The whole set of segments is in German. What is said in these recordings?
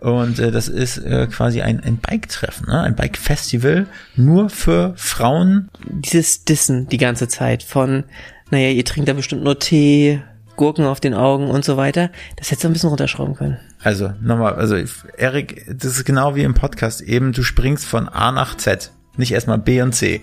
Und äh, das ist äh, quasi ein, ein Bike-Treffen, ne? ein Bike-Festival nur für Frauen. Dieses Dissen die ganze Zeit von, naja, ihr trinkt da bestimmt nur Tee, Gurken auf den Augen und so weiter. Das hättest du ein bisschen runterschrauben können. Also nochmal, also Erik, das ist genau wie im Podcast eben, du springst von A nach Z, nicht erstmal B und C.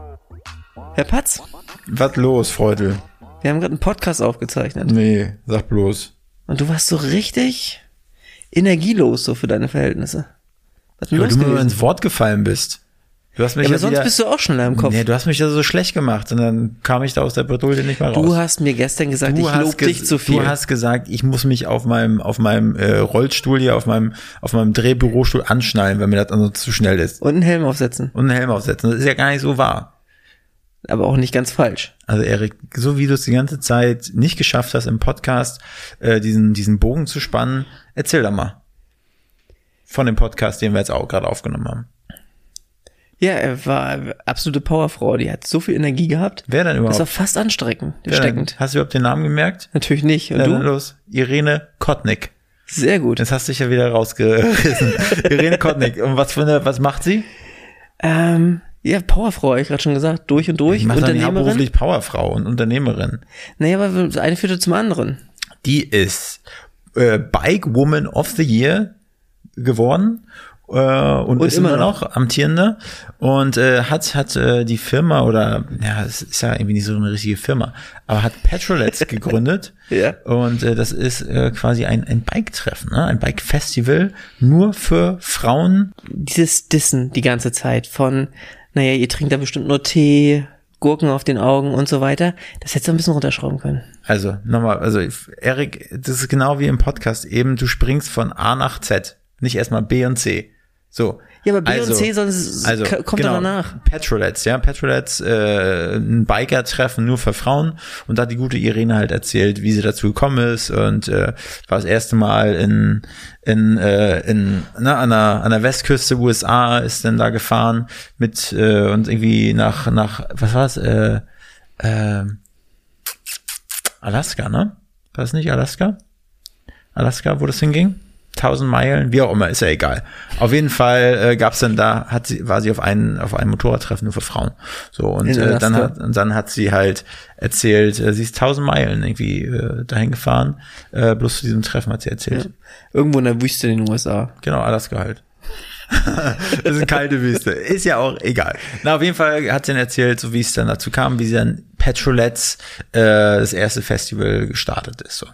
Herr Patz, Was los, Freudel? wir haben gerade einen Podcast aufgezeichnet. Nee, sag bloß. Und du warst so richtig energielos so für deine Verhältnisse. Was Weil du mir ins Wort gefallen bist. Du hast mich Ja, aber sonst wieder, bist du auch schneller im Kopf. Nee, du hast mich ja so schlecht gemacht und dann kam ich da aus der Bredouille nicht mehr raus. du hast mir gestern gesagt, ich hast lob ges- dich zu viel. Du hast gesagt, ich muss mich auf meinem auf meinem äh, Rollstuhl hier, auf meinem auf meinem Drehbürostuhl anschnallen, weil mir das ansonsten zu schnell ist. Und einen Helm aufsetzen. Und einen Helm aufsetzen. Das ist ja gar nicht so wahr. Aber auch nicht ganz falsch. Also Erik, so wie du es die ganze Zeit nicht geschafft hast im Podcast, äh, diesen diesen Bogen zu spannen, erzähl doch mal von dem Podcast, den wir jetzt auch gerade aufgenommen haben. Ja, er war absolute Powerfrau. Die hat so viel Energie gehabt. Wer denn überhaupt? Das war fast anstrengend, Wer denn? steckend. Hast du überhaupt den Namen gemerkt? Natürlich nicht. Und Ja, du? los. Irene Kotnik. Sehr gut. Das hast du dich ja wieder rausgerissen. Irene Kotnik. Und was für eine, was macht sie? Ähm, ja, Powerfrau, hab ich gerade schon gesagt. Durch und durch. Die macht dann hauptberuflich Powerfrau und Unternehmerin. Naja, aber das eine führte zum anderen. Die ist äh, Bike Woman of the Year geworden äh, und, Und ist immer immer noch, amtierende und äh, hat hat äh, die Firma oder ja es ist ja irgendwie nicht so eine richtige Firma, aber hat Petrolets gegründet Ja. und äh, das ist äh, quasi ein ein Bike Treffen, ne? ein Bike Festival nur für Frauen. Dieses Dissen die ganze Zeit von, naja, ihr trinkt da bestimmt nur Tee, Gurken auf den Augen und so weiter. Das hättest du ein bisschen runterschrauben können. Also nochmal, also Erik, das ist genau wie im Podcast eben, du springst von A nach Z, nicht erstmal B und C. So. Ja, aber B also, und C sonst also, kommt genau, danach. Petrolets, ja, Petrolets, äh, ein Biker-Treffen nur für Frauen und da hat die gute Irene halt erzählt, wie sie dazu gekommen ist und äh, war das erste Mal in in äh, in na, an der an der Westküste USA ist dann da gefahren mit äh, und irgendwie nach nach was war's äh, äh, Alaska, ne? War das nicht Alaska? Alaska, wo das hinging? 1000 Meilen, wie auch immer, ist ja egal. Auf jeden Fall äh, gab's dann da, hat sie, war sie auf einen auf einem Motorradtreffen nur für Frauen. So und äh, dann hat und dann hat sie halt erzählt, äh, sie ist 1000 Meilen irgendwie äh, dahin gefahren, äh, bloß zu diesem Treffen hat sie erzählt. Irgendwo in der Wüste in den USA. Genau, Alaska halt. das ist eine kalte Wüste. Ist ja auch egal. Na, auf jeden Fall hat sie dann erzählt, so wie es dann dazu kam, wie sie dann Petrolets äh, das erste Festival gestartet ist. So.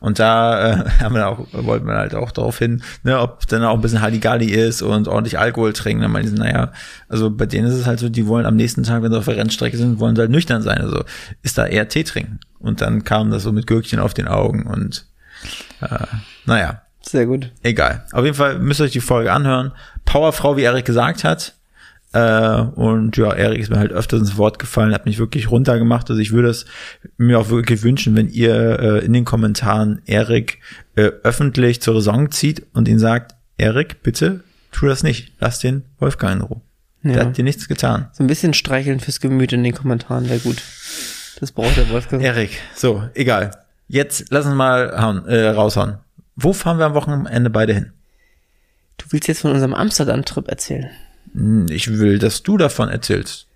Und da äh, haben wir auch, wollten wir halt auch darauf hin, ne, ob dann auch ein bisschen Halligalli ist und ordentlich Alkohol trinken. Dann meinen sie, naja, also bei denen ist es halt so, die wollen am nächsten Tag, wenn sie auf der Rennstrecke sind, wollen sie halt nüchtern sein. Also ist da eher Tee trinken. Und dann kam das so mit Gürkchen auf den Augen und äh, naja, Sehr gut. Egal. Auf jeden Fall müsst ihr euch die Folge anhören. Powerfrau, wie Erik gesagt hat. Äh, und ja, Erik ist mir halt öfters ins Wort gefallen, hat mich wirklich runtergemacht. Also ich würde es mir auch wirklich wünschen, wenn ihr äh, in den Kommentaren Erik äh, öffentlich zur Raison zieht und ihn sagt, Erik, bitte tu das nicht. Lass den Wolfgang in Ruhe. Der Ja. hat dir nichts getan. So ein bisschen streicheln fürs Gemüt in den Kommentaren wäre gut. Das braucht der Wolfgang. Erik, so, egal. Jetzt lass uns mal hauen, äh, raushauen. Wo fahren wir am Wochenende beide hin? Du willst jetzt von unserem Amsterdam-Trip erzählen. Hm, Ich will, dass du davon erzählst.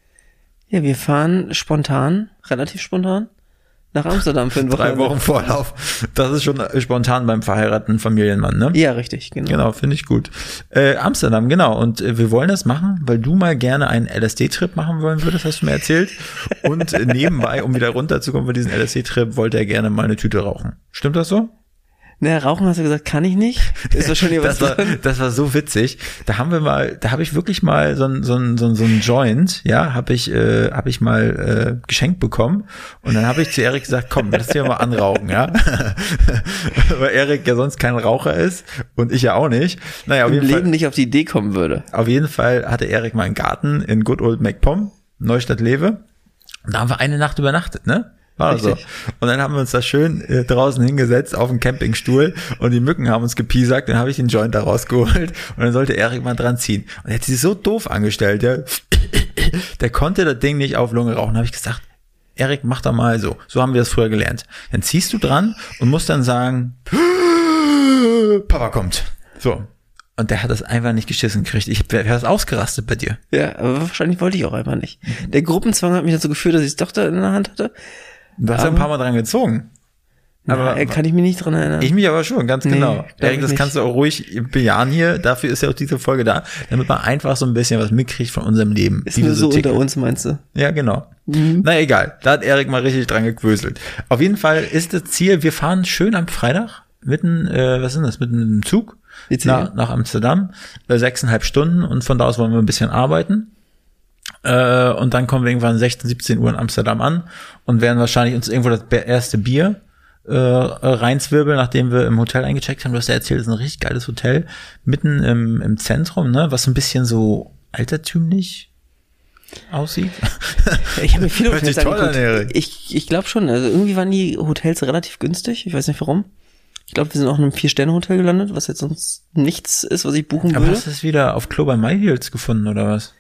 Ja, wir fahren spontan, relativ spontan, nach Amsterdam für ein Drei Wochenende. Wochen Vorlauf. Das ist schon spontan beim verheirateten Familienmann, ne? Ja, richtig, genau. Genau, finde ich gut. Äh, Amsterdam, genau. Und äh, wir wollen das machen, weil du mal gerne einen LSD-Trip machen wollen würdest, hast du mir erzählt. Und äh, nebenbei, um wieder runterzukommen von diesem LSD-Trip, wollte er gerne mal eine Tüte rauchen. Stimmt das so? Na, rauchen hast du gesagt, kann ich nicht. Ist wahrscheinlich was Das war, das war so witzig. Da haben wir mal, da habe ich wirklich mal so ein so ein so ein, so ein Joint, ja, habe ich äh, habe ich mal äh, geschenkt bekommen und dann habe ich zu Erik gesagt, komm, lass dir mal anrauchen, ja, weil Erik ja sonst kein Raucher ist und ich ja auch nicht. Naja, auf Im jeden Fall. Leben nicht auf die Idee kommen würde. Auf jeden Fall hatte Erik mal einen Garten in Good Old MacPom, Neustadt Lewe. Und da haben wir eine Nacht übernachtet, ne? War so. Und dann haben wir uns da schön äh, draußen hingesetzt auf dem Campingstuhl und die Mücken haben uns gepiesackt. Dann habe ich den Joint da rausgeholt und dann sollte Erik mal dran ziehen. Und er hat sich so doof angestellt, der, der konnte das Ding nicht auf Lunge rauchen. Da habe ich gesagt, Erik, mach doch mal so. So haben wir das früher gelernt. Dann ziehst du dran und musst dann sagen, Papa kommt. So. Und der hat das einfach nicht geschissen gekriegt. Ich wäre wär das ausgerastet bei dir. Ja, aber wahrscheinlich wollte ich auch einfach nicht. Der Gruppenzwang hat mich dazu geführt, dass ich es doch da in der Hand hatte. Du hast ja ein paar Mal dran gezogen. Aber Aber kann ich mich nicht dran erinnern. ich mich aber schon, ganz Nee, genau. Erik, das kannst du auch ruhig bejahen hier. Dafür ist ja auch diese Folge da, damit man einfach so ein bisschen was mitkriegt von unserem Leben. ist nur so ticken. unter uns, meinst du? Ja, genau. Na egal, da hat Erik mal richtig dran gequöselt. Auf jeden Fall ist das Ziel, wir fahren schön am Freitag mitten, äh, was ist das, mitten im Zug nach, nach Amsterdam, äh, sechseinhalb Stunden und von da aus wollen wir ein bisschen arbeiten. Äh, und dann kommen wir irgendwann 16, 17 Uhr in Amsterdam an und werden wahrscheinlich uns irgendwo das erste Bier äh, reinzwirbeln, nachdem wir im Hotel eingecheckt haben. Du hast ja erzählt, es ist ein richtig geiles Hotel mitten im, im Zentrum, ne, was so ein bisschen so altertümlich aussieht. Ich habe mir viele Hört Hotels an, angeguckt. Ich, ich glaube schon. Also irgendwie waren die Hotels relativ günstig. Ich weiß nicht warum. Ich glaube, wir sind auch in einem Vier-Sterne-Hotel gelandet, was jetzt sonst nichts ist, was ich buchen Aber würde. hast du es wieder auf Klo bei MyDeals gefunden, oder was?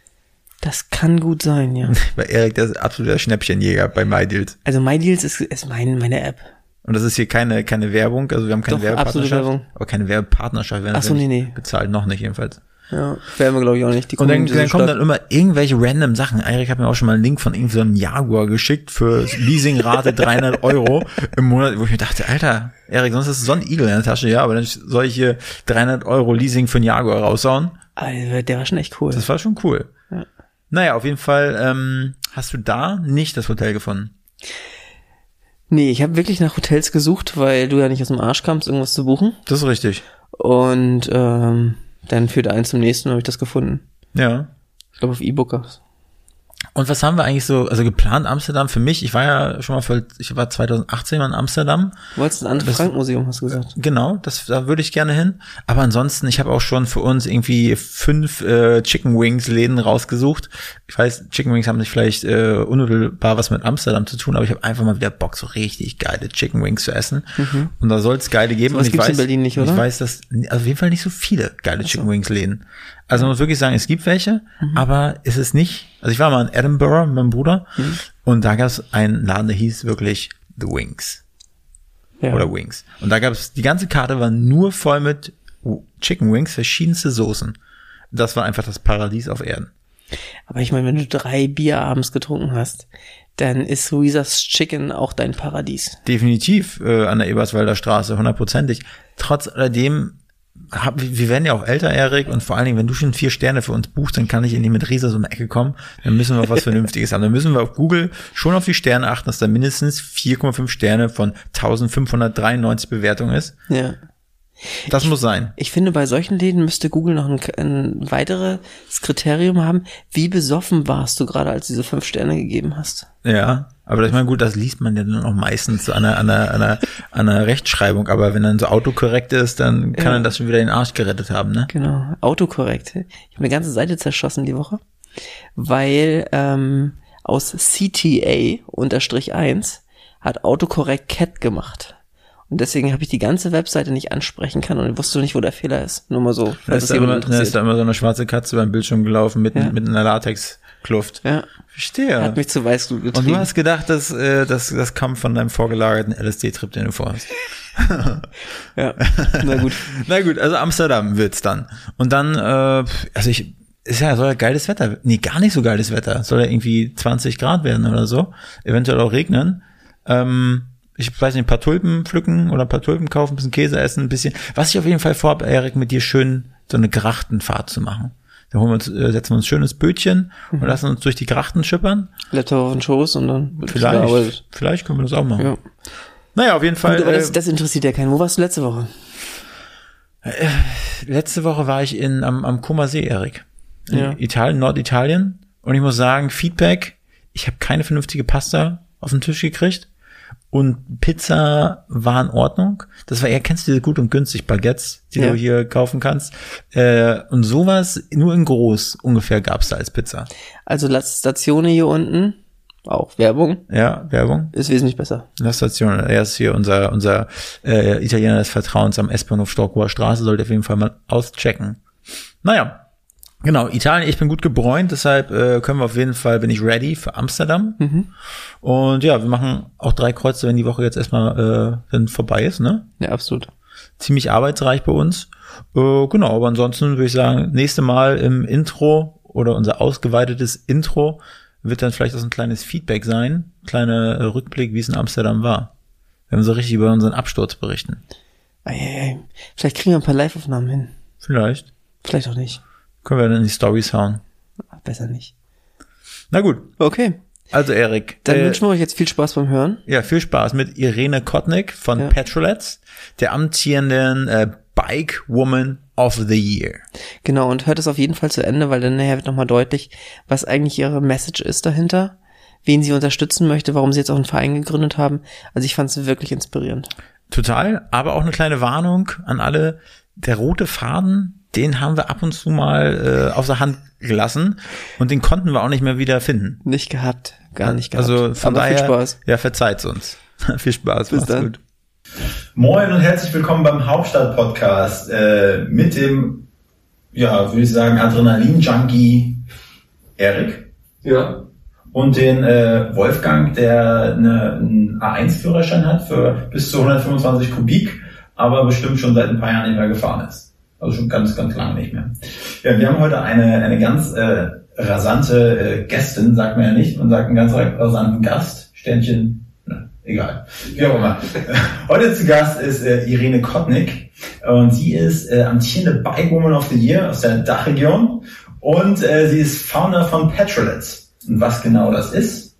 Das kann gut sein, ja. Bei Erik, der ist absoluter Schnäppchenjäger bei MyDeals. Also MyDeals ist, ist mein, meine App. Und das ist hier keine, keine Werbung, also wir haben keine Doch, Werbepartnerschaft. Werbung. Aber keine Werbepartnerschaft werden so, nee, nee. bezahlt, noch nicht jedenfalls. Ja, werden wir glaube ich auch nicht. Die Und dann, dann kommen dann immer irgendwelche random Sachen. Erik hat mir auch schon mal einen Link von irgendeinem so einem Jaguar geschickt für Leasingrate 300 Euro im Monat, wo ich mir dachte, Alter, Erik, sonst ist so ein Igel in der Tasche, ja, aber dann soll ich hier 300 Euro Leasing für einen Jaguar raushauen. Alter, der war schon echt cool. Das war schon cool. Ja. Naja, auf jeden Fall ähm, hast du da nicht das Hotel gefunden. Nee, ich habe wirklich nach Hotels gesucht, weil du ja nicht aus dem Arsch kamst, irgendwas zu buchen. Das ist richtig. Und ähm, dann führte eins zum nächsten und habe ich das gefunden. Ja. Ich glaube auf E-Bookers. Und was haben wir eigentlich so, also geplant Amsterdam für mich? Ich war ja schon mal, für, ich war 2018 mal in Amsterdam. Du wolltest ein Anne-Frank-Museum, hast du gesagt. Genau, das, da würde ich gerne hin. Aber ansonsten, ich habe auch schon für uns irgendwie fünf äh, Chicken Wings Läden rausgesucht. Ich weiß, Chicken Wings haben nicht vielleicht äh, unmittelbar was mit Amsterdam zu tun, aber ich habe einfach mal wieder Bock, so richtig geile Chicken Wings zu essen. Und da soll es geile geben. Mhm. Und ich gibt's in weiß, Berlin nicht, Ich oder? weiß, dass also auf jeden Fall nicht so viele geile Chicken Wings Läden. Also man muss wirklich sagen, es gibt welche, Mhm. aber es ist nicht. Also ich war mal in Edinburgh mit meinem Bruder Mhm. und da gab es einen Laden, der hieß wirklich The Wings Ja. oder Wings. Und da gab es, die ganze Karte war nur voll mit Chicken Wings, verschiedenste Soßen. Das war einfach das Paradies auf Erden. Aber ich meine, wenn du drei Bier abends getrunken hast, dann ist Luisas Chicken auch dein Paradies. Definitiv äh, an der Eberswalder Straße, hundertprozentig. Trotz alledem, hab, wir werden ja auch älter, Erik, und vor allen Dingen, wenn du schon vier Sterne für uns buchst, dann kann ich in die mit Riesa so eine Ecke kommen, dann müssen wir auf was Vernünftiges haben. Dann müssen wir auf Google schon auf die Sterne achten, dass da mindestens 4,5 Sterne von 1593 Bewertungen ist. Ja. Das muss sein. Ich finde, bei solchen Läden müsste Google noch ein, ein weiteres Kriterium haben. Wie besoffen warst du gerade, als du diese fünf Sterne gegeben hast? Ja, aber ich meine, gut, das liest man ja dann auch meistens an einer, an einer, an einer, an einer Rechtschreibung, aber wenn dann so autokorrekt ist, dann kann Ja. er das schon wieder den Arsch gerettet haben, ne? Genau, autokorrekt. Ich habe eine ganze Seite zerschossen die Woche, weil ähm, aus CTA unterstrich 1 hat autokorrekt Cat gemacht. Und deswegen habe ich die ganze Webseite nicht ansprechen können und wusste nicht, wo der Fehler ist. Nur mal so, Da ist, da immer, da ist da immer so eine schwarze Katze beim Bildschirm gelaufen mit, Ja. mit einer Latexkluft. Ja, Verstehe. hat mich zu Weißglut Und getrieben. du hast gedacht, dass äh, das, das kommt von deinem vorgelagerten LSD-Trip, den du vorhast. ja, na gut. Na gut, also Amsterdam wird's dann. Und dann, äh, also ich, ist ja, soll ja geiles Wetter. Nee, gar nicht so geiles Wetter. Soll ja irgendwie 20 Grad werden oder so. Eventuell auch regnen. Ähm, ich weiß nicht, ein paar Tulpen pflücken oder ein paar Tulpen kaufen, ein bisschen Käse essen, ein bisschen. Was ich auf jeden Fall vorhabe, Erik, mit dir schön so eine Grachtenfahrt zu machen. Da holen wir uns, äh, setzen wir uns ein schönes Bötchen und lassen uns durch die Grachten schippern. Laptop auf den Schoß und dann wird Vielleicht, vielleicht können wir das auch machen. Ja. Naja, auf jeden Fall. Gut, aber das, äh, das interessiert ja keinen. Wo warst du letzte Woche? letzte Woche war ich in, am, am Koma See, Erik. In Ja. Italien, Norditalien. Und ich muss sagen, Feedback, ich habe keine vernünftige Pasta auf den Tisch gekriegt. Und Pizza war in Ordnung. Das war eher, kennst du diese gut und günstig Baguettes, die Ja. du hier kaufen kannst? Äh, und sowas nur in groß ungefähr gab's da als Pizza. Also La Stazione hier unten, auch Werbung, Ja, Werbung. ist wesentlich besser. La Station, er ist hier unser, unser äh, Italiener des Vertrauens am S-Bahnhof Storkower Straße, sollte auf jeden Fall mal auschecken. Naja, genau, Italien, ich bin gut gebräunt, deshalb äh, können wir auf jeden Fall, bin ich ready für Amsterdam. Und ja, wir machen auch drei Kreuze, wenn die Woche jetzt erstmal äh, dann vorbei ist, ne? Ja, absolut. Ziemlich arbeitsreich bei uns. Äh, genau, aber ansonsten würde ich sagen, nächste Mal im Intro oder unser ausgeweitetes Intro wird dann vielleicht auch so ein kleines Feedback sein, kleiner äh, Rückblick, wie es in Amsterdam war. Wenn wir so richtig über unseren Absturz berichten. Eieiei. Vielleicht kriegen wir ein paar Live-Aufnahmen hin. Vielleicht. Vielleicht auch nicht. Können wir dann in die Stories hauen. Besser nicht. Na gut. Okay. Also Erik, Dann äh, wünschen wir euch jetzt viel Spaß beim Hören. ja, viel Spaß mit Irene Kotnik von Ja. Petrolets, der amtierenden äh, Bike Woman of the Year. Genau, und hört es auf jeden Fall zu Ende, weil dann nachher wird nochmal deutlich, was eigentlich ihre Message ist dahinter, wen sie unterstützen möchte, warum sie jetzt auch einen Verein gegründet haben. Also ich fand es wirklich inspirierend. Total, aber auch eine kleine Warnung an alle. Der rote Faden, den haben wir ab und zu mal äh, aus der Hand gelassen und den konnten wir auch nicht mehr wieder finden. Nicht gehabt, gar nicht gehabt. Also von Aber daher, viel Spaß. ja, verzeiht's uns. viel Spaß, Bis macht's dann. gut. Moin und herzlich willkommen beim Hauptstadt-Podcast äh, mit dem, ja, würde ich sagen, Adrenalin-Junkie Erik Ja. und den äh, Wolfgang, der eine, einen A1-Führerschein hat für bis zu 125 Kubik, aber bestimmt schon seit ein paar Jahren nicht mehr gefahren ist. Also schon ganz, ganz lange nicht mehr. Ja, wir haben heute eine, eine ganz äh, rasante äh, Gästin, sagt man ja nicht, man sagt einen ganz rasanten Gast, Sternchen, ne, egal, wie auch immer. heute zu Gast ist äh, Irene Kotnik und sie ist äh, amtierende Bike Woman of the Year aus der Dachregion und äh, sie ist Founder von Petrolets. Und was genau das ist,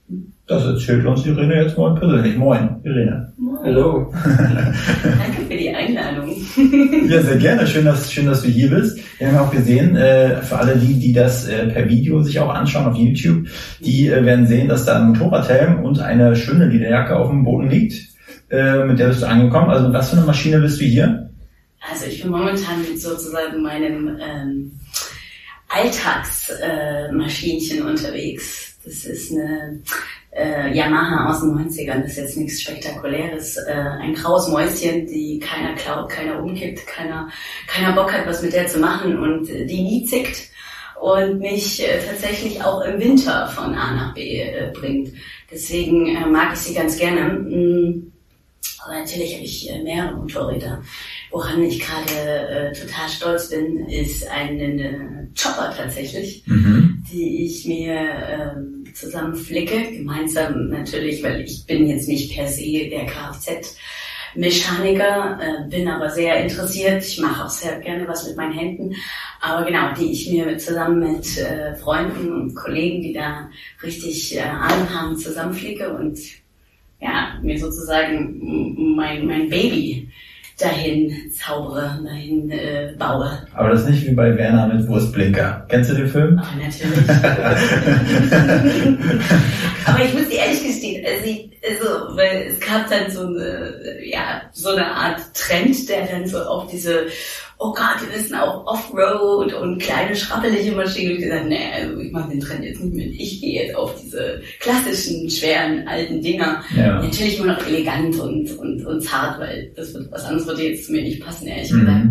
das erzählt uns Irene jetzt mal persönlich. Moin, Irene. Hallo. Danke für die. Ja, sehr gerne. Schön, dass, schön, dass du hier bist. Wir haben auch gesehen, äh, für alle die, die das äh, per Video sich auch anschauen auf YouTube, die äh, werden sehen, dass da ein Motorradhelm und eine schöne Lederjacke auf dem Boden liegt. Äh, mit der bist du angekommen. Also mit was für eine Maschine bist du hier? Also ich bin momentan mit sozusagen meinem ähm, Alltagsmaschinchen äh, unterwegs. Das ist eine äh, Yamaha aus den 90ern, das ist jetzt nichts Spektakuläres. Äh, ein graues Mäuschen, die keiner klaut, keiner umkippt, keiner, keiner Bock hat, was mit der zu machen und äh, die nie zickt und mich äh, tatsächlich auch im Winter von A nach B äh, bringt. Deswegen äh, mag ich sie ganz gerne. Mm, aber natürlich habe ich äh, mehrere Motorräder. Woran ich gerade äh, total stolz bin, ist eine, eine Chopper tatsächlich, Mhm. die ich mir ähm, zusammen flicke. Gemeinsam natürlich, weil ich bin jetzt nicht per se der Kfz-Mechaniker, äh, bin aber sehr interessiert. Ich mache auch sehr gerne was mit meinen Händen. Aber genau, die ich mir zusammen mit äh, Freunden und Kollegen, die da richtig äh, Ahnung haben, zusammenflicke und ja, mir sozusagen mein, mein Baby dahin zaubere, dahin äh, baue. Aber das ist nicht wie bei Werner mit Wurstblinker. Kennst du den Film? Ah, natürlich. Aber ich muss dir ehrlich gestehen, also, ich, also weil es gab dann so eine, ja, so eine Art Trend, der dann so auf diese, oh Gott, wir müssen auch Offroad und kleine schrappelige Maschinen. Und ich gesagt, nee, also ich mache den Trend jetzt nicht mit. Ich gehe jetzt auf diese klassischen, schweren, alten Dinger. Ja. Natürlich immer noch elegant und, und, und zart, weil das wird, was anderes würde jetzt zu mir nicht passen, ehrlich gesagt.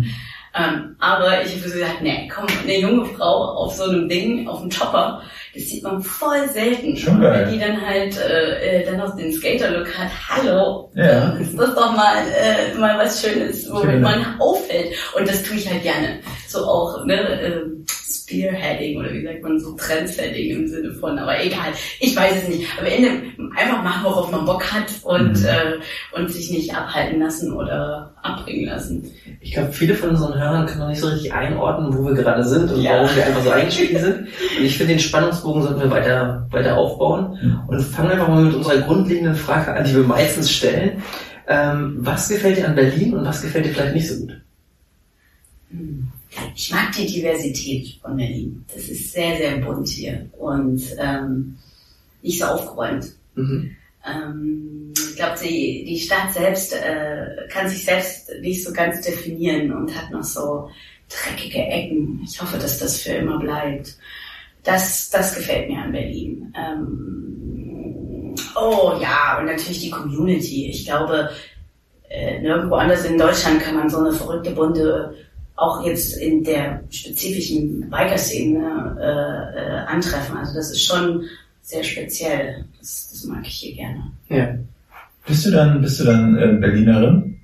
Ähm, aber ich habe so gesagt, nee, komm, eine junge Frau auf so einem Ding, auf einem Chopper, das sieht man voll selten. Schon geil. Wenn die dann halt äh, äh, dann noch den Skater-Look hat, hallo, Ja. ist das doch mal, äh, mal was Schönes, womit Schön. man auffällt. Und das tue ich halt gerne. So auch, ne, ähm, Spearheading oder wie sagt man so Trendsetting im Sinne von, aber egal, ich weiß es nicht. Am Ende einfach machen, worauf man Bock hat und, Mhm. äh, und sich nicht abhalten lassen oder abbringen lassen. Ich glaube, viele von unseren Hörern können noch nicht so richtig einordnen, wo wir gerade sind und Ja. warum wir einfach so eingestiegen sind. Und ich finde, den Spannungsbogen sollten wir weiter, weiter aufbauen und fangen einfach mal mit unserer grundlegenden Frage an, die wir meistens stellen. Ähm, was gefällt dir an Berlin und was gefällt dir vielleicht nicht so gut? Ich mag die Diversität von Berlin. Das ist sehr, sehr bunt hier und ähm, nicht so aufgeräumt. Mhm. Ähm, ich glaube, die, die Stadt selbst äh, kann sich selbst nicht so ganz definieren und hat noch so dreckige Ecken. Ich hoffe, dass das für immer bleibt. Das, das gefällt mir an Berlin. Ähm, oh ja, und natürlich die Community. Ich glaube, äh, nirgendwo anders in Deutschland kann man so eine verrückte bunte auch jetzt in der spezifischen Biker-Szene äh, äh, antreffen. Also das ist schon sehr speziell. Das, das mag ich hier gerne. Ja. Bist du dann, bist du dann äh, Berlinerin?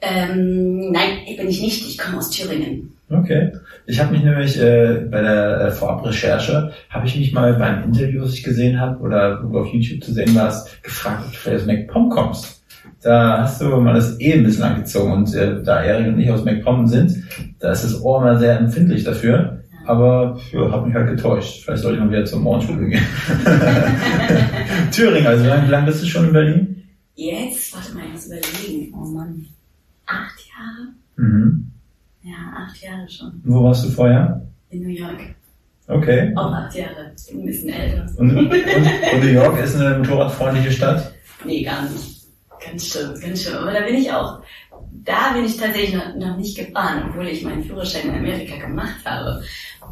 Ähm, nein, bin ich nicht. Ich komme aus Thüringen. Okay. Ich habe mich nämlich äh, bei der äh, Vorabrecherche, habe ich mich mal beim Interview, das ich gesehen habe, oder wo du auf YouTube zu sehen warst, gefragt, ob du vielleicht aus MacPom kommst. Da hast du mal das eh ein bisschen angezogen und äh, da Erik und ich aus MacPom sind, da ist das Ohr mal sehr empfindlich dafür. Aber ja, hat mich halt getäuscht. Vielleicht sollte ich mal wieder zum Ohrenschule gehen. Thüringen, also wie lange, wie lange bist du schon in Berlin? Jetzt, warte mal, ich muss überlegen. Oh Mann. Acht Jahre? Mhm. Ja, acht Jahre schon. Wo warst du vorher? In New York. Okay. Auch acht Jahre. Ich bin ein bisschen älter. Und, und, und New York ist eine motorradfreundliche Stadt? Nee, gar nicht. Ganz schlimm, ganz schlimm. Aber da bin ich auch, da bin ich tatsächlich noch, noch nicht gefahren, obwohl ich meinen Führerschein in Amerika gemacht habe.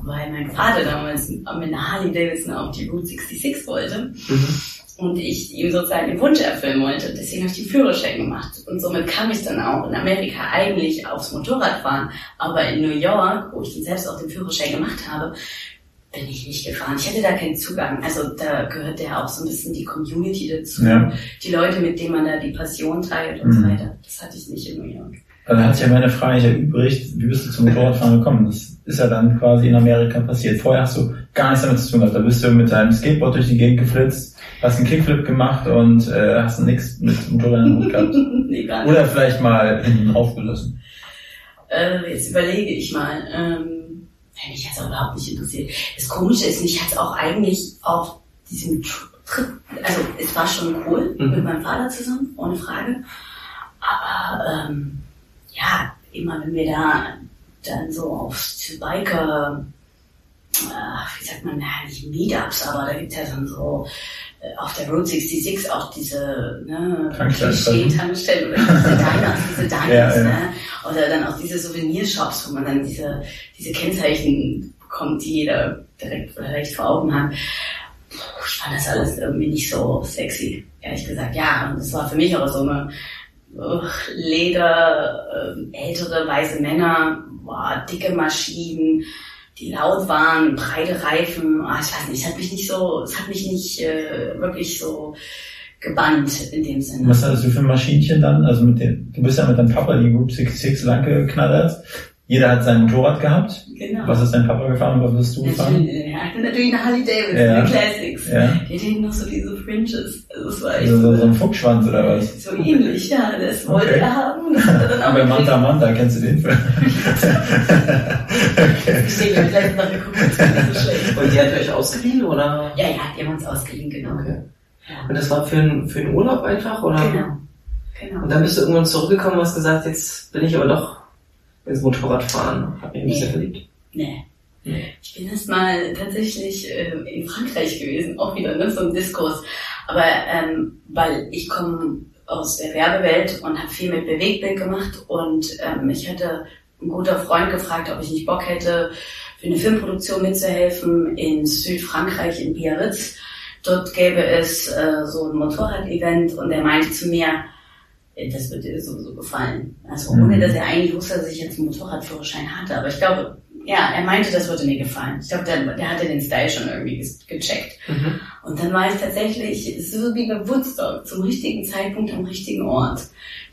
Weil mein Vater damals mit einer Harley Davidson auf die Route 66 wollte. Und ich ihm sozusagen den Wunsch erfüllen wollte. Deswegen habe ich den Führerschein gemacht. Und somit kam ich dann auch in Amerika eigentlich aufs Motorradfahren. Aber in New York, wo ich dann selbst auch den Führerschein gemacht habe, bin ich nicht gefahren. Ich hatte da keinen Zugang. Also da gehört ja auch so ein bisschen die Community dazu. Ja. Die Leute, mit denen man da die Passion teilt und so Mhm. weiter. Das hatte ich nicht in New York. Dann hat sich ja meine Frage nicht erübrigt, wie bist du zum Motorradfahren gekommen? Das ist ja dann quasi in Amerika passiert. Vorher hast du gar nichts damit zu tun gehabt. Da bist du mit deinem Skateboard durch die Gegend geflitzt, hast einen Kickflip gemacht und äh, hast nichts mit Motorrädern Hut gehabt. nee, gar nicht. Oder vielleicht mal hinten draufgelassen. Äh, jetzt überlege ich mal. Ähm, ja, mich hat's auch überhaupt nicht interessiert. Das Komische ist, mich hat's auch eigentlich auf diesem Tr- Trip, also es war schon cool Mhm. mit meinem Vater zusammen, ohne Frage. Aber ähm, ja, immer wenn wir da dann so auf Biker, äh, wie sagt man, ja, nicht Meetups, aber da gibt's ja dann so auf der Route 66 auch diese ne, Tankstellen. Klischee-Tankstellen oder diese Diners, diese Diners, Ja. Ne? oder dann auch diese Souvenirshops, wo man dann diese, diese Kennzeichen bekommt, die jeder direkt oder recht vor Augen hat. Puh, Ich fand das alles irgendwie nicht so sexy, ehrlich gesagt. Ja, und es war für mich auch so eine uch, Leder, ähm, ältere weiße Männer, boah, dicke Maschinen, die laut waren, breite Reifen. Ah, ich weiß nicht, es hat mich nicht so, es hat mich nicht äh, wirklich so gebannt in dem Sinne. Was hattest du für ein Maschinchen dann? Also mit dem, du bist ja mit deinem Papa die Route 66 lang geknattert. Jeder hat sein Motorrad gehabt. Genau. Was ist dein Papa gefahren und was bist du gefahren? Ich bin natürlich eine Harley Davidson, Ja. eine Classics. Ja. Die hatten noch so diese Fringes. Also das war echt Also so, so so, ein Fuchsschwanz oder was? so ähnlich, ja. Das wollte Okay. er haben. Er Aber. Manta Manta, kennst du den Film? Ich sehe, wir haben gleich noch geguckt, das war nicht so schlecht. Und die hat euch ausgeliehen oder? Ja, ja, die haben uns ausgeliehen, genau. Okay. Und das war für, einen- für den Urlaub einfach oder? genau. Genau. Und dann bist du irgendwann zurückgekommen und hast gesagt, jetzt bin ich aber doch ins Motorradfahren. Hab mich ein bisschen verliebt. Nee. Nee. Ich bin erst mal tatsächlich äh, in Frankreich gewesen, auch wieder ne, so ein Diskurs. Aber ähm, weil ich komme aus der Werbewelt und habe viel mit Bewegtbild gemacht und ähm, ich hatte ein guter Freund gefragt, ob ich nicht Bock hätte, für eine Filmproduktion mitzuhelfen in Südfrankreich, in Biarritz. Dort gäbe es äh, so ein Motorrad-Event und er meinte zu mir, das wird dir sowieso gefallen. Also Mhm. ohne, dass er eigentlich wusste, dass ich jetzt einen Motorradführerschein hatte. Aber ich glaube, ja, er meinte, das würde mir gefallen. Ich glaube, der, der hatte den Style schon irgendwie gecheckt. Mhm. Und dann war ich tatsächlich so wie bei Woodstock, zum richtigen Zeitpunkt am richtigen Ort.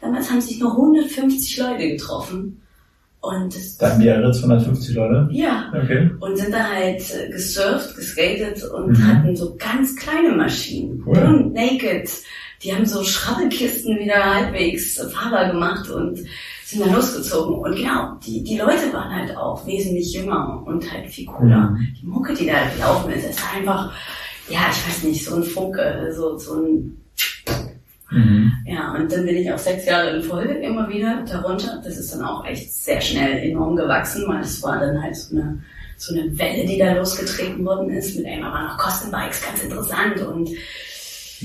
Damals haben sich nur 150 Leute getroffen. Und das, Da haben die Biarritz 150 Leute. ja, Okay. und sind da halt äh, gesurft, geskatet und Mhm. hatten so ganz kleine Maschinen. Cool. Und naked. Die haben so Schrabbelkisten wieder halbwegs fahrbar gemacht und sind dann losgezogen. Und genau, die, die Leute waren halt auch wesentlich jünger und halt viel cooler. Mhm. Die Mucke, die da halt gelaufen ist, ist einfach, ja, ich weiß nicht, so ein Funke, so, so ein, Mhm. Ja, und dann bin ich auch sechs Jahre in Folge immer wieder darunter. Das ist dann auch echt sehr schnell enorm gewachsen, weil es war dann halt so eine, so eine Welle, die da losgetreten worden ist. Mit einmal waren noch Kostenbikes ganz interessant und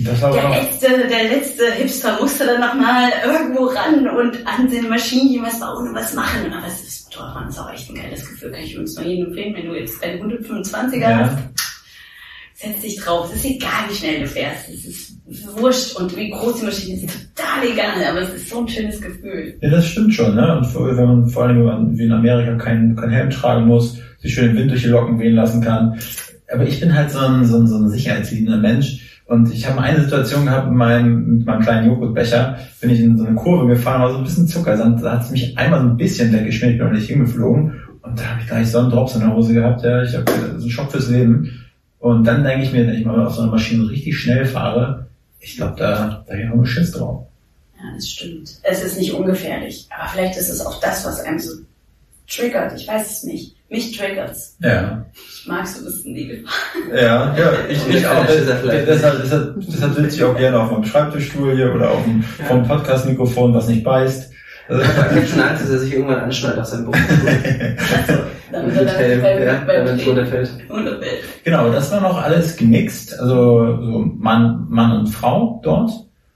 der letzte, der letzte Hipster musste dann nochmal irgendwo ran und an den Maschinen was bauen und was machen. Aber es ist Motorradfahren ist auch echt ein geiles Gefühl. Kann ich übrigens nur jedem empfehlen, wenn du jetzt deinen 125er Ja. hast. Setz dich drauf. Es ist egal, wie schnell du fährst. Es ist wurscht und wie groß die Maschine ist. Total egal, aber es ist so ein schönes Gefühl. ja, das stimmt schon, ne? Und vor, wenn man, vor allem, wenn man wie in Amerika keinen keinen Helm tragen muss, sich schön den Wind durch die Locken wehen lassen kann. Aber ich bin halt so ein, so ein, so ein sicherheitsliebender Mensch. Und ich habe eine Situation gehabt mit meinem, mit meinem kleinen Joghurtbecher, bin ich in so eine Kurve gefahren, war so ein bisschen Zuckersand, da hat es mich einmal so ein bisschen weggeschmiert, bin noch nicht hingeflogen. Und da habe ich gleich so einen in der Hose gehabt, ja, ich habe so einen Schock fürs Leben. Und dann denke ich mir, wenn ich mal auf so einer Maschine richtig schnell fahre, ich glaube, da, da habe ich Schiss drauf. Ja, das stimmt. Es ist nicht ungefährlich. Aber vielleicht ist es auch das, was einem so triggert. Ich weiß es nicht. Mich triggert's. Ja. Ich mag so ein bisschen Gefahr. Ja, ja, ich, ich auch. Deshalb, deshalb, deshalb sitze ich auch gerne auf meinem Schreibtischstuhl hier oder auf dem, Ja. vom Podcast-Mikrofon, was nicht beißt. Also, schon Angst, dass er sich irgendwann anschnallt auf seinem Berufsstuhl. Damit er dann ja, runterfällt. genau, das war noch alles gemixt, also so Mann, Mann und Frau dort.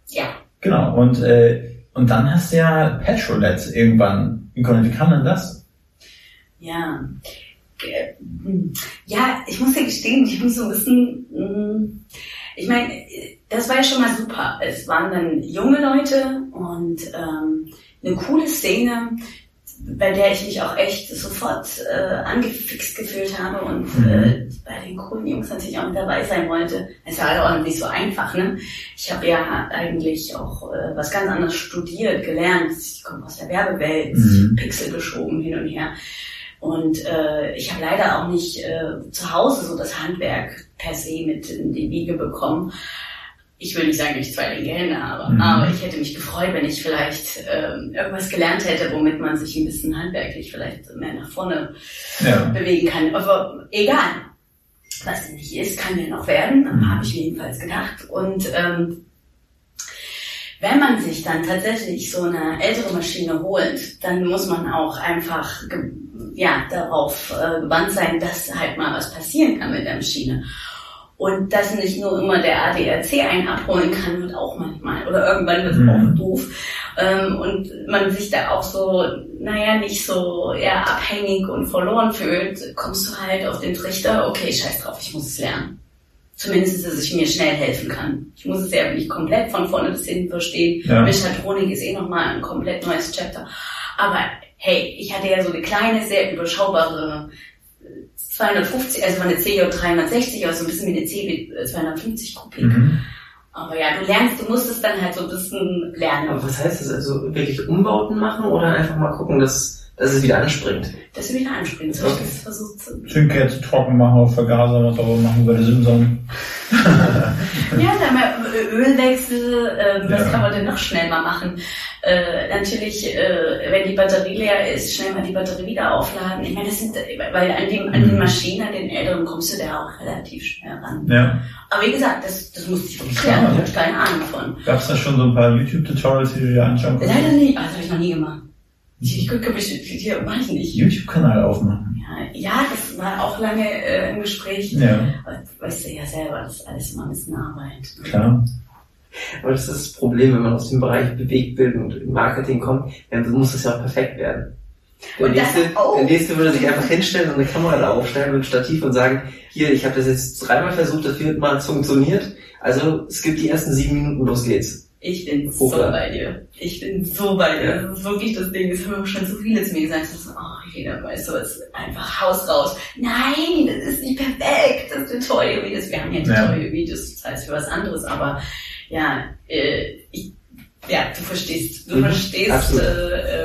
Ja. Genau, und, äh, und dann hast du ja Petrolets irgendwann gegründet. Wie kam denn das? Ja. Hm. Ja, ich muss dir gestehen, ich muss so ein bisschen, hm, ich meine, das war ja schon mal super. Es waren dann junge Leute und ähm, eine coole Szene, bei der ich mich auch echt sofort äh, angefixt gefühlt habe und Mhm. äh, bei den coolen Jungs natürlich auch mit dabei sein wollte. Es war halt auch nicht so einfach, ne? Ich habe ja eigentlich auch äh, was ganz anderes studiert, gelernt. Ich komme aus der Werbewelt, Mhm. Pixel geschoben hin und her. Und äh, ich habe leider auch nicht äh, zu Hause so das Handwerk per se mit in die Wiege bekommen. Ich will nicht sagen, dass ich zwei Hände habe, Mhm. aber ich hätte mich gefreut, wenn ich vielleicht ähm, irgendwas gelernt hätte, womit man sich ein bisschen handwerklich vielleicht mehr nach vorne Ja. bewegen kann. Aber egal, was es nicht ist, kann ja noch werden, Mhm. habe ich mir jedenfalls gedacht. Und ähm, wenn man sich dann tatsächlich so eine ältere Maschine holt, dann muss man auch einfach ja, darauf äh, gewandt sein, dass halt mal was passieren kann mit der Maschine. Und dass nicht nur immer der ADAC einen abholen kann, wird auch manchmal, oder irgendwann wird es Mhm. auch doof. Ähm, und man sich da auch so, naja, nicht so ja, abhängig und verloren fühlt, kommst du halt auf den Trichter, okay, scheiß drauf, ich muss es lernen. Zumindest, dass ich mir schnell helfen kann. Ich muss es ja nicht komplett von vorne bis hinten verstehen. Ja. Mechatronik ist eh nochmal ein komplett neues Chapter. Aber hey, ich hatte ja so eine kleine, sehr überschaubare äh, 250, also war eine CJ 360, also ein bisschen wie eine CB 250 Kubik. Mhm. Aber ja, du lernst, du musst es dann halt so ein bisschen lernen. Aber was heißt das? Also wirklich Umbauten machen oder einfach mal gucken, dass, dass es wieder anspringt? Dass du wieder anspringst. So, Okay. Ich das versucht zu. Zündkerze trocken machen, auf Vergaser, was auch machen über die Simson. Ja, dann mal Ölwechsel, ähm, was Ja. kann man denn noch schnell mal machen? Äh, natürlich, äh, wenn die Batterie leer ist, schnell mal die Batterie wieder aufladen. Ich meine, das sind, weil an, dem, an den Mhm. Maschinen, an den älteren kommst du da auch relativ schnell ran. Ja. Aber wie gesagt, das, das musste ich wirklich lernen. Ich hatte keine Ahnung von. Gab es da schon so ein paar YouTube-Tutorials, die du dir anschauen konntest? Leider nicht. Ah, das habe ich noch nie gemacht. Ich, ich gucke mich, hier ich nicht. YouTube-Kanal aufmachen. Ja, ja, das war auch lange äh, im Gespräch. Ja, Weißt du ja selber, das ist alles immer ein bisschen Arbeit. klar. Aber das ist das Problem, wenn man aus dem Bereich Bewegtbildung und Marketing kommt, dann muss das ja auch perfekt werden. Der nächste, auch. der nächste würde sich einfach hinstellen und eine Kamera da aufstellen mit einem Stativ und sagen, hier, ich habe das jetzt dreimal versucht, das vierte Mal funktioniert. Also es gibt die ersten sieben Minuten, los geht's. Ich bin so bei dir. Ich bin so bei dir. Das ist wirklich das Ding. Das haben auch schon so viele zu mir gesagt. So, oh, jeder weiß so, es ist einfach Haus raus. Nein, das ist nicht perfekt. Das Tutorial-Videos. Wir haben ja Ja. Tutorial-Videos, das heißt für was anderes. Aber ja, äh, ich, ja, du verstehst, du Mhm, verstehst äh,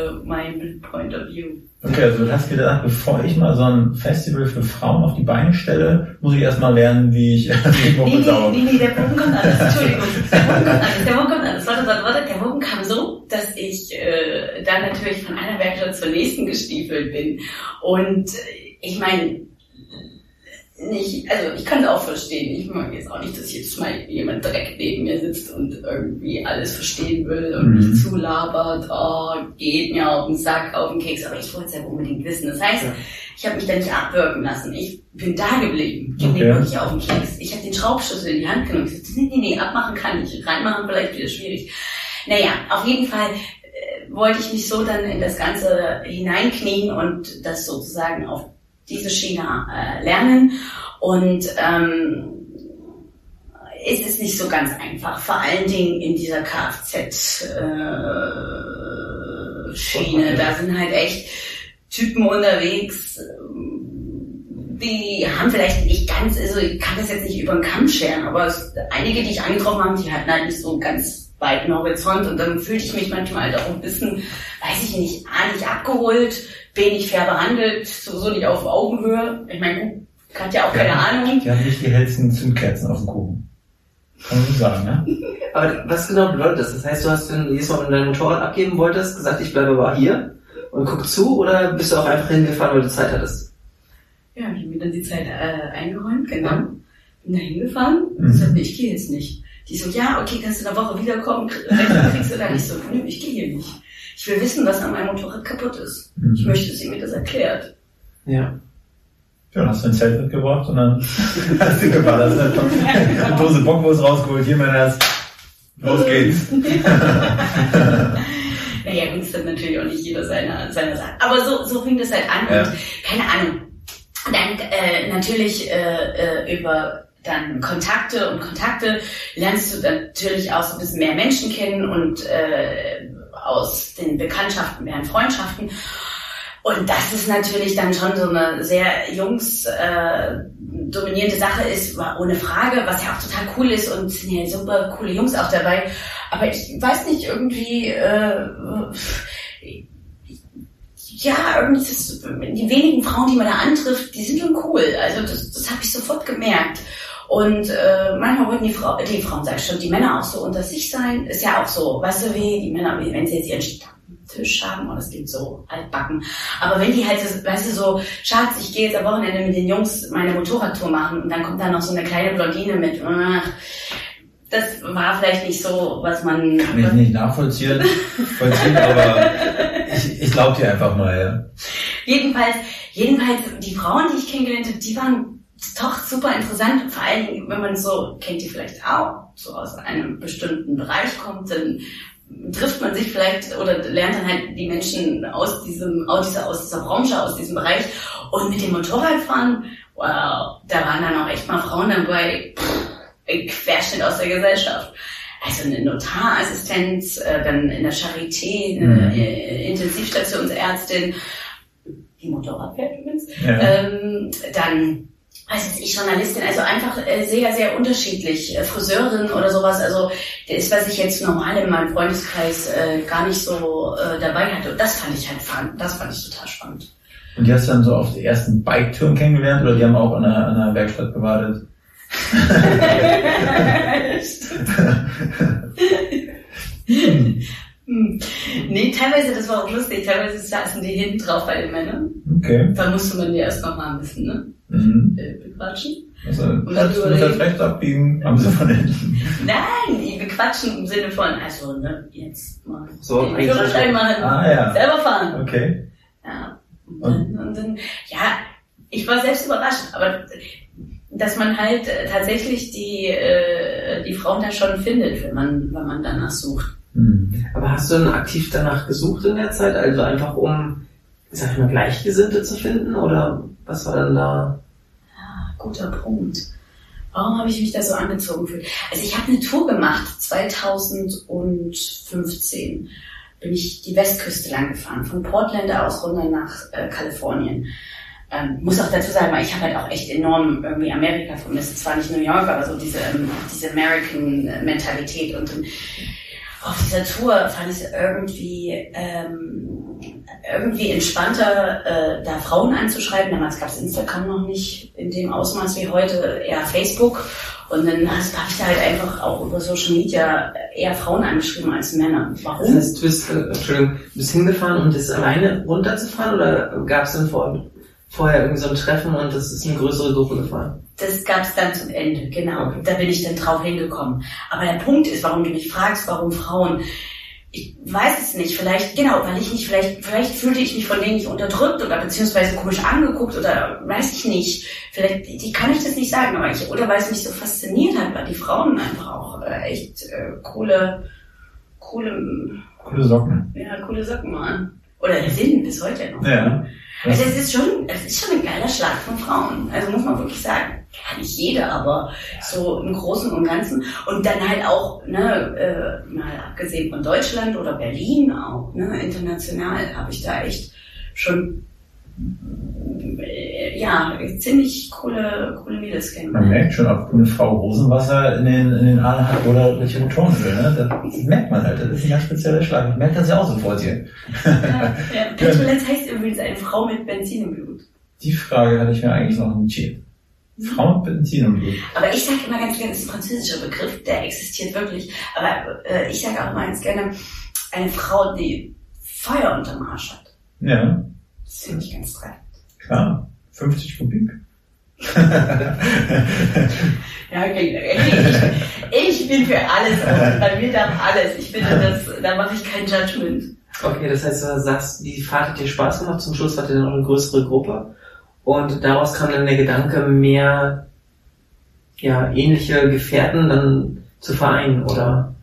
äh, mein Point of View. Okay, also du hast gedacht, bevor ich mal so ein Festival für Frauen auf die Beine stelle, muss ich erstmal lernen, wie ich die Nee, Mucke nee, sauge. nee, nee, der Bogen kommt anders. Entschuldigung. Der Bogen kommt anders. Der Bogen kommt anders. Warte, warte, warte. Der Bogen kam so, dass ich äh, dann natürlich von einer Werkstatt zur nächsten gestiefelt bin. Und äh, ich meine, nicht, also ich kann es auch verstehen. Ich mag jetzt auch nicht, dass jetzt mal jemand direkt neben mir sitzt und irgendwie alles verstehen will und Mhm. mich zulabert, oh, geht mir auf den Sack, auf den Keks, aber ich wollte es ja unbedingt wissen. Das heißt, Ja. ich habe mich da nicht abwürgen lassen. Ich bin da geblieben. Ging Okay. mir wirklich auf den Keks. Ich habe den Schraubschlüssel in die Hand genommen. Ich sagte, nee, nee, nee, abmachen kann ich. Reinmachen vielleicht wieder schwierig. Naja, auf jeden Fall äh, wollte ich mich so dann in das Ganze hineinknien und das sozusagen auf diese Schiene äh, lernen. Und ähm, es ist nicht so ganz einfach, vor allen Dingen in dieser Kfz-Schiene. da sind halt echt Typen unterwegs, die haben vielleicht nicht ganz, also ich kann das jetzt nicht über den Kamm scheren, aber es, einige, die ich angetroffen habe, die hatten halt nicht so ganz weiten Horizont und dann fühlte ich mich manchmal halt auch ein bisschen, weiß ich nicht, A, nicht abgeholt, nicht fair behandelt, sowieso nicht auf Augenhöhe. Ich meine, hat ja auch keine Ahnung. Die haben nicht die hellsten Zündkerzen auf dem Kuchen. Kann man sagen, ne? Aber was genau bedeutet das? Das heißt, du hast, wenn du jedes Mal, wenn du dein Motorrad abgeben wolltest, gesagt, ich bleibe aber hier und guck zu oder bist du auch einfach hingefahren, weil du Zeit hattest? Ja, hab ich mir dann die Zeit äh, eingeräumt, genau. Ja. Bin da hingefahren und Mhm. sagte, ich gehe jetzt nicht. Die so, ja, okay, kannst du in der Woche wiederkommen, kriegst du dann. Ich so, nö, ich gehe hier nicht. Ich will wissen, was an meinem Motorrad kaputt ist. Mhm. Ich möchte, dass ihr mir das erklärt. Ja. Ja, dann hast du ein Zelt mitgebracht und dann hast du geballert. Hast eine, eine Dose Bockwurst rausgeholt. Hier, mein Herz. Los geht's. Naja, gut, ist dann natürlich auch nicht jeder seiner, seiner Sache. Aber so, so fing das halt an Ja. und keine Ahnung. Dann äh, natürlich äh, äh, über dann Kontakte und Kontakte lernst du natürlich auch so ein bisschen mehr Menschen kennen und äh, aus den Bekanntschaften werden Freundschaften. Und das ist natürlich dann schon so eine sehr jungs äh, dominierte Sache ist, ohne Frage, was ja auch total cool ist und sind ja super coole Jungs auch dabei. Aber ich weiß nicht, irgendwie, äh, ja, irgendwie es, die wenigen Frauen, die man da antrifft, die sind schon cool. Also das, das habe ich sofort gemerkt. Und äh, manchmal wollten die, Frau, die Frauen, sag ich schon, die Männer auch so unter sich sein. Ist ja auch so, weißt du wie, die Männer, wenn sie jetzt ihren Stammtisch haben, und das klingt so altbacken, aber wenn die halt, so, weißt du, so, Schatz, ich gehe jetzt am Wochenende mit den Jungs meine Motorradtour machen und dann kommt da noch so eine kleine Blondine mit, ach, das war vielleicht nicht so, was man... Kann ich nicht nachvollziehen, vollziehen, aber ich, ich glaube dir einfach mal, ja. Jedenfalls, jedenfalls, die Frauen, die ich kennengelernt habe, die waren doch super interessant. Vor allen Dingen, wenn man so, kennt ihr vielleicht auch, so aus einem bestimmten Bereich kommt, dann trifft man sich vielleicht oder lernt dann halt die Menschen aus diesem, aus dieser, aus dieser Branche, aus diesem Bereich. Und mit dem Motorradfahren, wow, da waren dann auch echt mal Frauen dabei, pff, ein Querschnitt aus der Gesellschaft. Also eine Notarassistenz, äh, dann in der Charité, eine Mhm. äh, Intensivstationsärztin, die Motorrad fährt übrigens, ja. ähm, dann weiß ich, Journalistin, also einfach äh, sehr, sehr unterschiedlich. Äh, Friseurin oder sowas, also das ist, was ich jetzt normal in meinem Freundeskreis äh, gar nicht so äh, dabei hatte. Und das fand ich halt fand, das fand ich total spannend. Und die hast du dann so auf die ersten Bike-Touren kennengelernt oder die haben auch an einer, an einer Werkstatt gewartet? Hm. Nee, teilweise, das war auch lustig, teilweise saßen die hinten drauf bei den Männern. Okay. Da musste man die erst noch mal ein bisschen, ne? Mhm. äh, Bequatschen. Also, dann du musst überlegen. rechts abbiegen, haben sie von hinten. Nein, die bequatschen im Sinne von, also, ne, jetzt mal So, den eigentlich Führerschein so. machen, Ah, ja. selber fahren. Okay. Ja. Und dann, und dann, ja, ich war selbst überrascht, aber dass man halt äh, tatsächlich die, äh, die Frauen da schon findet, wenn man, wenn man danach sucht. Mhm. Aber hast du denn aktiv danach gesucht in der Zeit? Also einfach um, sag ich mal, Gleichgesinnte zu finden? Oder was war denn da? Ah, guter Punkt. Warum habe ich mich da so angezogen gefühlt? Also ich habe eine Tour gemacht, 2015 bin ich die Westküste lang gefahren, von Portland aus runter nach äh, Kalifornien. Ähm, muss auch dazu sagen, weil ich habe halt auch echt enorm irgendwie Amerika vermisst. Zwar nicht New York, aber so diese, ähm, diese American-Mentalität. Und ähm, auf dieser Tour fand ich irgendwie, ähm, irgendwie entspannter, äh, da Frauen anzuschreiben. Damals gab es Instagram noch nicht in dem Ausmaß wie heute, eher Facebook. Und dann habe ich da halt einfach auch über Social Media eher Frauen angeschrieben als Männer. Das Warum? heißt, du bist, äh, Entschuldigung, du bist hingefahren, um das alleine runterzufahren oder gab es denn vor vorher irgendwie so ein Treffen und das ist eine größere Gruppe gefallen. Das gab es dann zum Ende, genau. Okay. Da bin ich dann drauf hingekommen. Aber der Punkt ist, warum du mich fragst, warum Frauen, ich weiß es nicht, vielleicht, genau, weil ich nicht, vielleicht, vielleicht fühlte ich mich von denen nicht unterdrückt oder beziehungsweise komisch angeguckt oder weiß ich nicht. Vielleicht, die kann ich das nicht sagen, aber ich, oder weil es mich so fasziniert hat, weil die Frauen einfach auch äh, echt äh, coole, coole, Coole Socken. ja, coole Socken waren. Oder sind bis heute noch. Ja. Also es ist schon, es ist schon ein geiler Schlag von Frauen. Also muss man wirklich sagen, ja nicht jeder, aber so im Großen und Ganzen. Und dann halt auch, ne, äh, mal abgesehen von Deutschland oder Berlin auch, ne, international habe ich da echt schon äh, ja, ziemlich coole, coole Mädels Man kennengelernt. merkt schon, ob eine Frau Rosenwasser in den, in den Adern hat oder welche Motorenöl. Ne? Das merkt man halt. Das ist ein ganz spezieller Schlag. Ich merke das ja auch sofort hier. Ja, ja. Petulanz heißt übrigens eine Frau mit Benzin im Blut. Die Frage hatte ich mir eigentlich noch notiert. Frau mit Benzin im Blut. Aber ich sage immer ganz gerne, das ist ein französischer Begriff, der existiert wirklich. Aber äh, ich sage auch immer ganz gerne, eine Frau, die Feuer unterm Arsch hat. Ja, Das finde ich ganz treffend. klar. 50 Kubik. Ja, okay. Ich, ich bin für alles offen. Bei mir darf alles. Ich finde, das, da mache ich kein Judgment. Okay, das heißt, du sagst, die Fahrt hat dir Spaß gemacht, zum Schluss hatte dann auch eine größere Gruppe und daraus kam dann der Gedanke, mehr ja, ähnliche Gefährten dann zu vereinen oder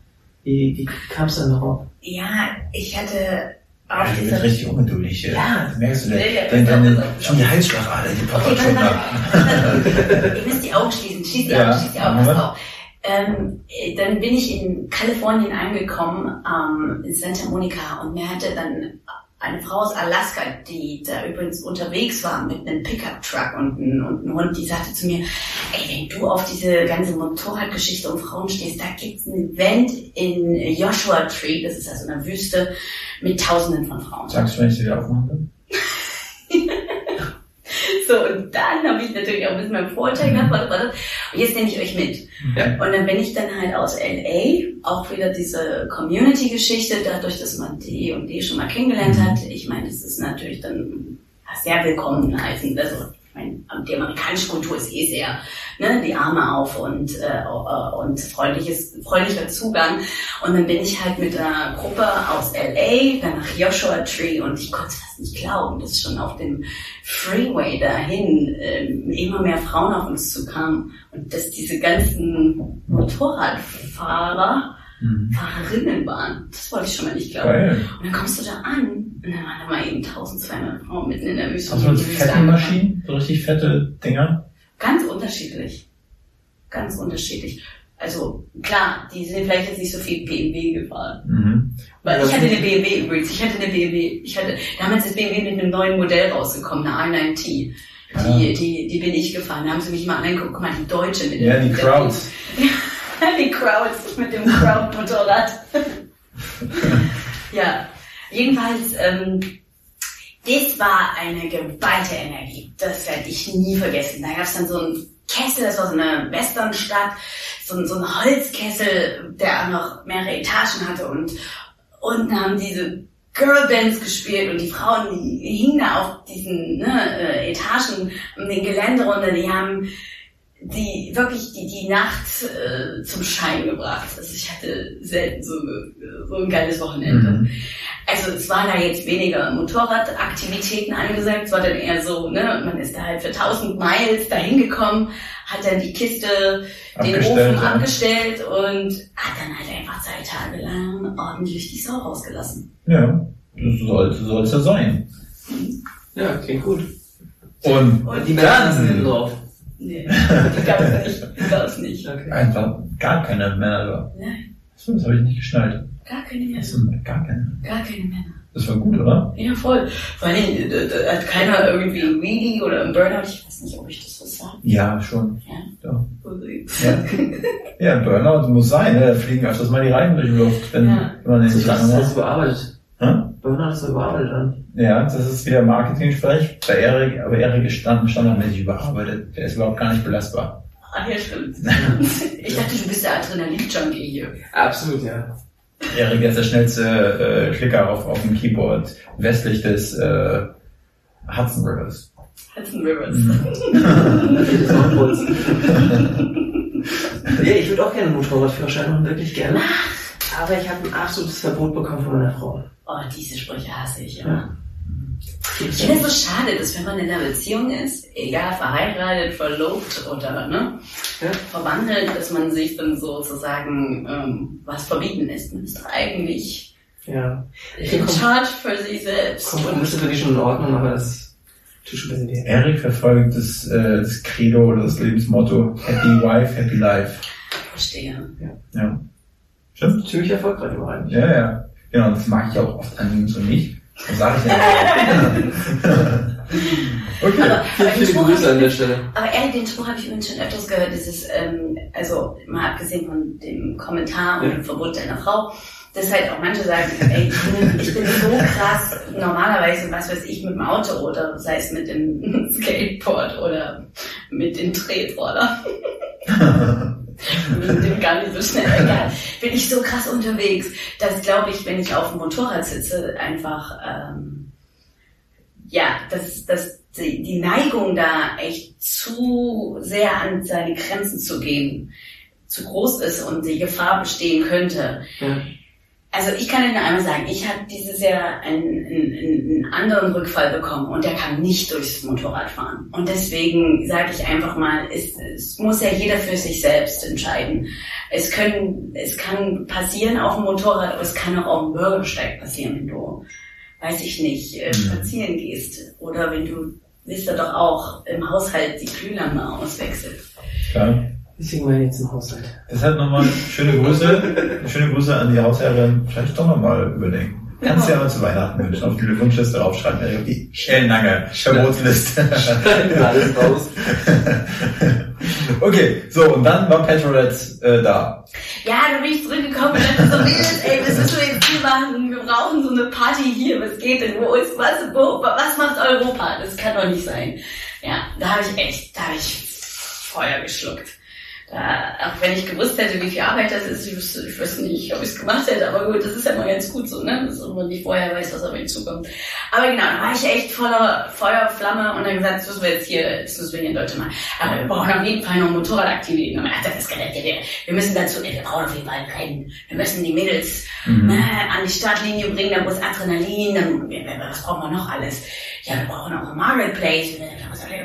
wie, wie kam es dann darauf? Ja, ich hatte Ja, auf du dieser bist richtig ungeduldig. hier. Ja. Das merkst du, Ja, ja, das deine, auch- schon die Halsschlagader, die Okay, poppert schon warte. Ihr müsst die Augen schließen. Schließ die Ja. Augen, schließ die Augen. Pass Moment. auf. Ähm, äh, dann bin ich in Kalifornien angekommen, ähm, in Santa Monica, und mir hatte dann eine Frau aus Alaska, die da übrigens unterwegs war mit einem Pickup-Truck und, und einem Hund, die sagte zu mir, ey, wenn du auf diese ganze Motorradgeschichte um Frauen stehst, da gibt's ein Event in Joshua Tree, das ist also eine Wüste, mit tausenden von Frauen. Sagst du, wenn ich sie wieder aufmachen will? So, und dann habe ich natürlich auch ein bisschen meinen Vorteil gehabt, warte, warte. Und jetzt nehme ich euch mit. Ja. Und dann bin ich dann halt aus LA, auch wieder diese Community-Geschichte, dadurch, dass man die und die schon mal kennengelernt hat. Ich meine, das ist natürlich dann sehr willkommen heißen. Also, meine, die amerikanische Kultur ist eh sehr, ne, die Arme auf und, äh, und freundliches, freundlicher Zugang. Und dann bin ich halt mit einer Gruppe aus LA, dann nach Joshua Tree und ich konnte es fast nicht glauben, dass schon auf dem Freeway dahin ähm, immer mehr Frauen auf uns zukamen und dass diese ganzen Motorradfahrer Mhm. Fahrerinnen waren. Das wollte ich schon mal nicht glauben. Geil. Und dann kommst du da an und dann waren da mal eben 1200 Frauen mitten in der Wüste. Die so fette. Maschinen? So richtig fette Dinger? Ganz unterschiedlich. Ganz unterschiedlich. Also klar, die sind vielleicht jetzt nicht so viel BMW gefahren. Mhm. Weil ich hatte eine BMW übrigens. Ich hatte eine BMW. Ich hatte, damals ist BMW mit einem neuen Modell rausgekommen, eine i9T. Die, Ah. die, die bin ich gefahren. Da haben sie mich mal angeguckt. Guck mal, die Deutsche mit Ja, die Crowds. die Crowds mit dem Crowd-Motorrad. ja, jedenfalls, ähm, das war eine geballte Energie. Das werde ich nie vergessen. Da gab es dann so einen Kessel, das war so eine Westernstadt, so, so ein Holzkessel, der auch noch mehrere Etagen hatte und unten haben diese Girlbands gespielt und die Frauen, die hingen da auf diesen ne, äh, Etagen um den Gelände runter, die haben die wirklich die, die Nacht äh, zum Schein gebracht. Also ich hatte selten so, so ein geiles Wochenende. Mhm. Also es waren da jetzt weniger Motorradaktivitäten angesagt, es war dann eher so, ne, man ist da halt für 1000 Miles dahin gekommen, hat dann die Kiste, den Ofen ja. abgestellt und hat dann halt einfach zwei Tage lang ordentlich die Sau rausgelassen. Ja, so soll so soll's ja sein. Ja, klingt gut. Und, Und Die Männer sind drauf. Nee, die gab es nicht. Die gab es nicht. Okay. einfach gar keine Männer da. Nein, Achso, das habe ich nicht geschnallt. gar keine Männer. Achso, gar keine. Gar keine Männer. Das war gut, oder? Ja, voll. Vor allem, da, da hat keiner irgendwie ein Wheelie oder ein Burnout. Ich weiß nicht, ob ich das so sage. Ja, schon. Ja. Ja, Ja. ja Burnout muss sein, ne? Da fliegen öfters mal die Reifen durch die Luft, wenn Ja. man Das nicht ist lange das macht. ist Hä? Burnout ist überarbeitet dann. Ja, das ist wieder Marketing-Sprech. Bei Erik, aber Erik ist stand, standardmäßig überarbeitet. Der ist überhaupt gar nicht belastbar. Ah, ja, stimmt. Ich dachte, du bist der Adrenalin-Junkie hier. Absolut, ja. Erik ist der schnellste äh, Klicker auf, auf dem Keyboard westlich des äh, Hudson Rivers. Hudson Rivers. Kurz. ja, ich würde auch gerne einen Motorradführerschein machen, wirklich gerne. Aber ich habe ein absolutes Verbot bekommen von meiner Frau. Oh, diese Sprüche hasse ich Ja. immer. Ich finde es so schade, dass wenn man in einer Beziehung ist, egal verheiratet, verlobt oder ne, Ja. verwandelt, dass man sich dann sozusagen ähm, was verbieten lässt. Man ist doch eigentlich Ja. in charge für sich selbst. Kompromisse finde ich schon in Ordnung, aber das tut schon ein bisschen weh. Erik verfolgt das, äh, das Credo oder das Lebensmotto Happy Wife, Happy Life. Verstehe. Ja. Stimmt? Ziemlich erfolgreich aber eigentlich. Ja, ja. Genau, das mag ich auch oft an ihm so nicht. Das sage ich ja okay. Aber, Viele, viele Spruch Grüße hab an der ich, Stelle. aber ehrlich, den Spruch habe ich übrigens schon öfters gehört. Dieses, ähm, also mal abgesehen von dem Kommentar und Ja. dem Verbot deiner Frau, dass halt auch manche sagen, ey, ich bin, ich bin so krass, normalerweise, was weiß ich, mit dem Auto oder sei es mit dem Skateboard oder mit dem Tretroller. dem gar nicht so schnell, egal. Bin ich so krass unterwegs, dass glaube ich, wenn ich auf dem Motorrad sitze, einfach, ähm, ja, dass, dass die, die Neigung da echt zu sehr an seine Grenzen zu gehen, zu groß ist und die Gefahr bestehen könnte. Ja. Also ich kann Ihnen einmal sagen, ich habe dieses Jahr einen, einen, einen anderen Rückfall bekommen und der kann nicht durchs Motorrad fahren. Und deswegen sage ich einfach mal, es, es muss ja jeder für sich selbst entscheiden. Es, können, es kann passieren auf dem Motorrad, aber es kann auch auf dem Bürgersteig passieren, wenn du, weiß ich nicht, äh, spazieren gehst. Oder wenn du, wisst ihr doch auch, im Haushalt die Glühlampe auswechselt. Klar. Deswegen mal jetzt im Haushalt. Deshalb nochmal schöne Grüße, schöne Grüße an die Hausherrin. Vielleicht doch nochmal überdenken. Kannst du ja mal zu Weihnachten wünschen, auf die Wunschliste draufschreiben, Erik, auf die ellenlange Verbotsliste. Alles raus. okay, so, und dann war Petrolette äh, da. Ja, da bin ich zurückgekommen und dachte so, Mädels, ey, was müssen wir jetzt hier machen? Wir brauchen so eine Party hier. Was geht denn? Wo ist was? Wo, was macht Europa? Das kann doch nicht sein. Ja, da habe ich echt, da habe ich Feuer geschluckt. Da, auch wenn ich gewusst hätte, wie viel Arbeit das ist, ich wüsste, ich wüsste nicht, ob ich es gemacht hätte, aber gut, das ist ja mal ganz gut so, ne? Dass man nicht vorher weiß, was auf ihn zukommt. Aber genau, da war ich echt voller Feuer, Flamme und dann gesagt, das müssen wir jetzt hier, das müssen wir hier in Deutschland machen. Aber wir brauchen auf jeden Fall noch Motorradaktivitäten. Und ich dachte, das nicht, wir, wir müssen dazu, wir brauchen auf jeden Fall ein Rennen. Wir müssen die Mädels Mhm. äh, an die Startlinie bringen, da muss Adrenalin, dann, was brauchen wir noch alles? Ja, wir brauchen auch ein Marketplace,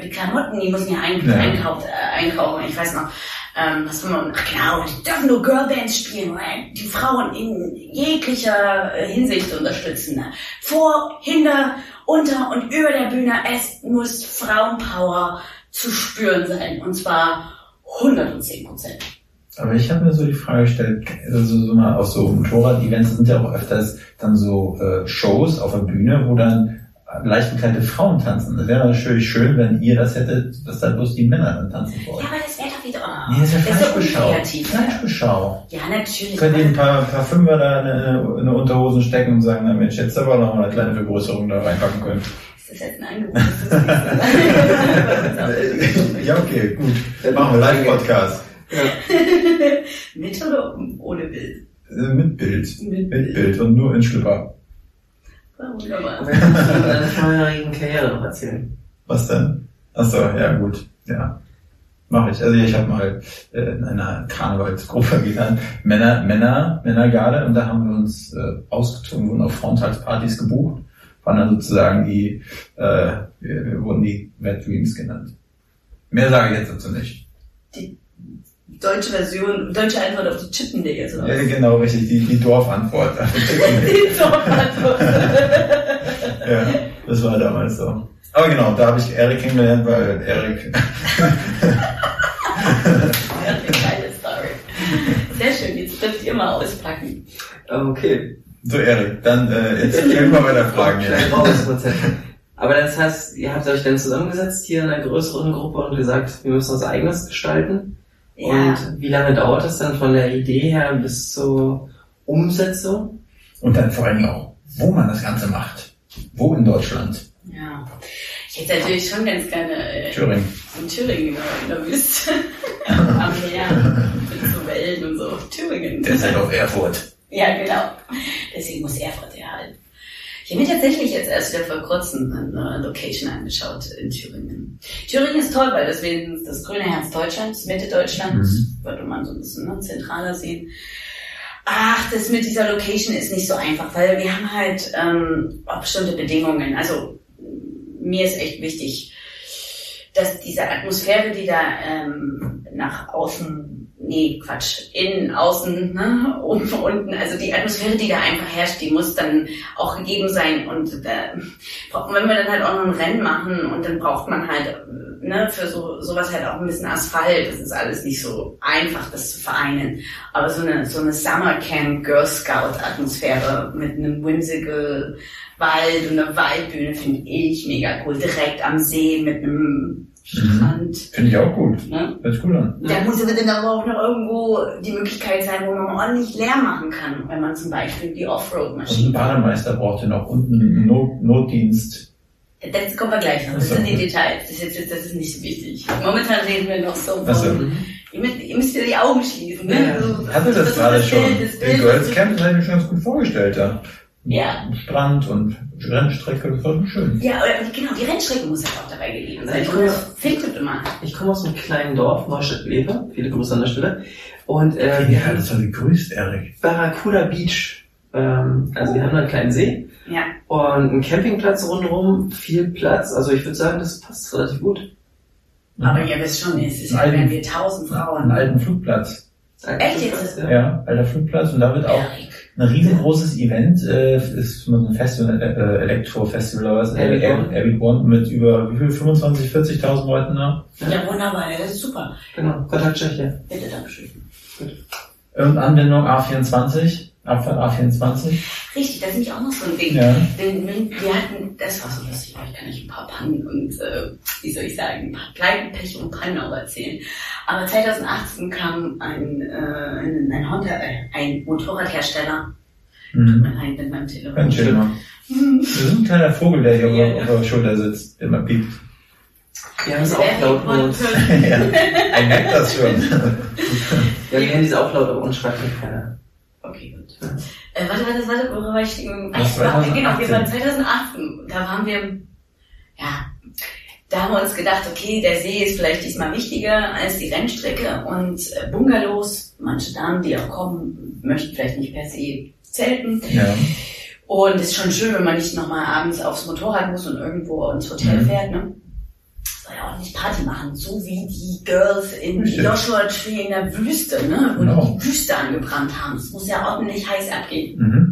die Klamotten, die müssen ja, ein, Ja. Äh, einkaufen. Ich weiß noch, ähm, was haben wir, ach genau, die dürfen nur Girlbands spielen, die Frauen in jeglicher äh, Hinsicht unterstützen. ne? Vor, hinter, unter und über der Bühne, es muss Frauenpower zu spüren sein. Und zwar 110 Prozent. Aber ich habe mir so die Frage gestellt, also so mal auf so Motorrad-Events sind ja auch öfters dann so äh, Shows auf der Bühne, wo dann leicht bekleidete Frauen tanzen. Das wäre natürlich schön, wenn ihr das hättet, dass da bloß die Männer dann tanzen vor Ja, aber das wäre doch wieder, oh, Nee, das ist ja ist doch Fleischbeschau. Ja, natürlich. Könnt ihr ein paar, paar Fünfer da in eine, in eine Unterhosen stecken und sagen, na Mensch, jetzt aber noch mal eine kleine Vergrößerung da reinpacken können. Ist das jetzt ein Angebot? Ist ja, okay, gut. Machen wir Live-Podcast. Mit oder ohne Bild? Mit Bild. Mit Mit Bild und nur in Schlüpper. Wunderbar. Vorherigen Karriere noch erzählen. Was denn? Achso, ja gut. Ja. Mache ich. Also ich habe mal äh, in einer Karnevalsgruppe getan. Männer, Männer, Männergarde und da haben wir uns äh, ausgezogen, wurden auf Frauentagspartys gebucht. Waren dann sozusagen die, äh, wir, wir wurden die Red Dreams genannt. Mehr sage ich jetzt dazu nicht. Deutsche Version, deutsche Antwort auf die Chippendales oder Ja, genau, richtig, die, die Dorfantwort. Die Dorfantwort. ja, das war damals so. Aber genau, da habe ich Erik kennengelernt, weil Erik Ja, eine geile Story. Sehr schön, jetzt dürft ihr mal auspacken. Okay. So, Erik, dann äh, jetzt immer weiter Fragen. Schnell raus, Konzept. Aber das heißt, ihr habt euch dann zusammengesetzt hier in einer größeren Gruppe und gesagt, wir müssen was eigenes gestalten. Ja, Und wie lange dauert das dann von der Idee her bis zur Umsetzung? Und dann vor allen Dingen auch, wo man das Ganze macht. Wo in Deutschland? ja. Ich hätte natürlich schon ganz gerne äh, Thüringen. in Thüringen in der, Wüste. Am Meer. Mit so Wellen und so. Thüringen. Deshalb auf Erfurt. Ja, genau. Deswegen muss Erfurt erhalten. Ich habe mir tatsächlich jetzt erst wieder vor kurzem eine Location angeschaut in Thüringen. Thüringen ist toll, weil deswegen das grüne Herz Deutschlands, Mitte Deutschlands, Mhm. würde man so ein bisschen ne, zentraler sehen. Ach, das mit dieser Location ist nicht so einfach, weil wir haben halt ähm, auch bestimmte Bedingungen. Also mir ist echt wichtig, dass diese Atmosphäre, die da ähm, nach außen, nee, Quatsch, innen, außen, ne, oben, unten, also die Atmosphäre, die da einfach herrscht, die muss dann auch gegeben sein. Und äh, wenn wir dann halt auch noch ein Rennen machen und dann braucht man halt ne, für so sowas halt auch ein bisschen Asphalt. Das ist alles nicht so einfach, das zu vereinen. Aber so eine so eine Summer Camp Girl Scout Atmosphäre mit einem whimsical Wald und einer Waldbühne finde ich mega cool. Direkt am See mit einem Strand. Finde ich auch gut. Ne? Hört sich gut an. Da muss aber dann aber auch noch irgendwo die Möglichkeit sein, wo man ordentlich leer machen kann, wenn man zum Beispiel die Also ein Offroad-Maschine. Bademeister braucht ja noch unten einen Not Notdienst. Das kommen wir gleich noch. Das sind die Details. Das ist, das ist nicht so wichtig. Momentan reden wir noch so von, ihr, müsst, ihr müsst ja die Augen schließen. Ne? Ja. So, Ich hatte das ist gerade das schon. Bild, das Den Girls das- Camp das habe ich mir schon ganz gut vorgestellt. Da. Ja. Strand und Rennstrecke, das war schon schön. Ja, oder, genau, die Rennstrecke muss halt auch dabei gegeben sein. Ich komme- das findet immer. Ich komme aus einem kleinen Dorf, Neustadt-Lepe, viele Grüße an der Stelle. Und äh, Ja, das war gegrüßt, Erik. Barracuda Beach. Ähm, also wir haben da einen kleinen See Ja. und einen Campingplatz rundherum, viel Platz. Also ich würde sagen, das passt relativ gut. Aber ihr wisst schon, es ist ja, Alten- wenn wir tausend Frauen. Einen alten Flugplatz. Echt jetzt? Ja. Ja, alter Flugplatz. Und da wird auch Erik. Ein riesengroßes Event, äh, ist ein Festival, äh, Elektro-Festival oder was, äh, One. Epic One mit über, wie viel, 25, 40.000 Leuten da. Ja, wunderbar, das ist super. Genau, Kontakt Tschechien. Bitte, Dankeschön. Und Anwendung A24, Abfahrt A24. Richtig, das ist nämlich auch noch so ein Ding. Ja. Denn wir hatten, das war so lustig, ich kann euch ein paar Pannen und, äh, wie soll ich sagen, ein paar Pleiten, Pech und Pannen auch erzählen. Aber 2018 kam ein, äh, ein, ein Honda, äh, ein Motorradhersteller, Mhm. ein mit meinem Telefon. Ganz schön. Wir sind ein kleiner Vogel, der hier Ja, auf, der Schulter sitzt, der immer piept. Wir haben es auch laut bei uns. ja, ich merke das schon. Ja, wir haben diese auch laut, aber uns schreibt nicht keiner. Äh, warte, warte, warte, worüber war ich? Ich war, 2018. genau, wir waren 2018. Da waren wir, ja, da haben wir uns gedacht, okay, der See ist vielleicht diesmal wichtiger als die Rennstrecke und äh, Bungalows, manche Damen, die auch kommen, möchten vielleicht nicht per se zelten. Ja. Und es ist schon schön, wenn man nicht nochmal abends aufs Motorrad muss und irgendwo ins Hotel Mhm. fährt, ne? Auch nicht Party machen, so wie die Girls in Richtig. Joshua Tree in der Wüste, ne? Wo Genau. die die Wüste angebrannt haben. Es muss ja ordentlich heiß abgehen. Mhm.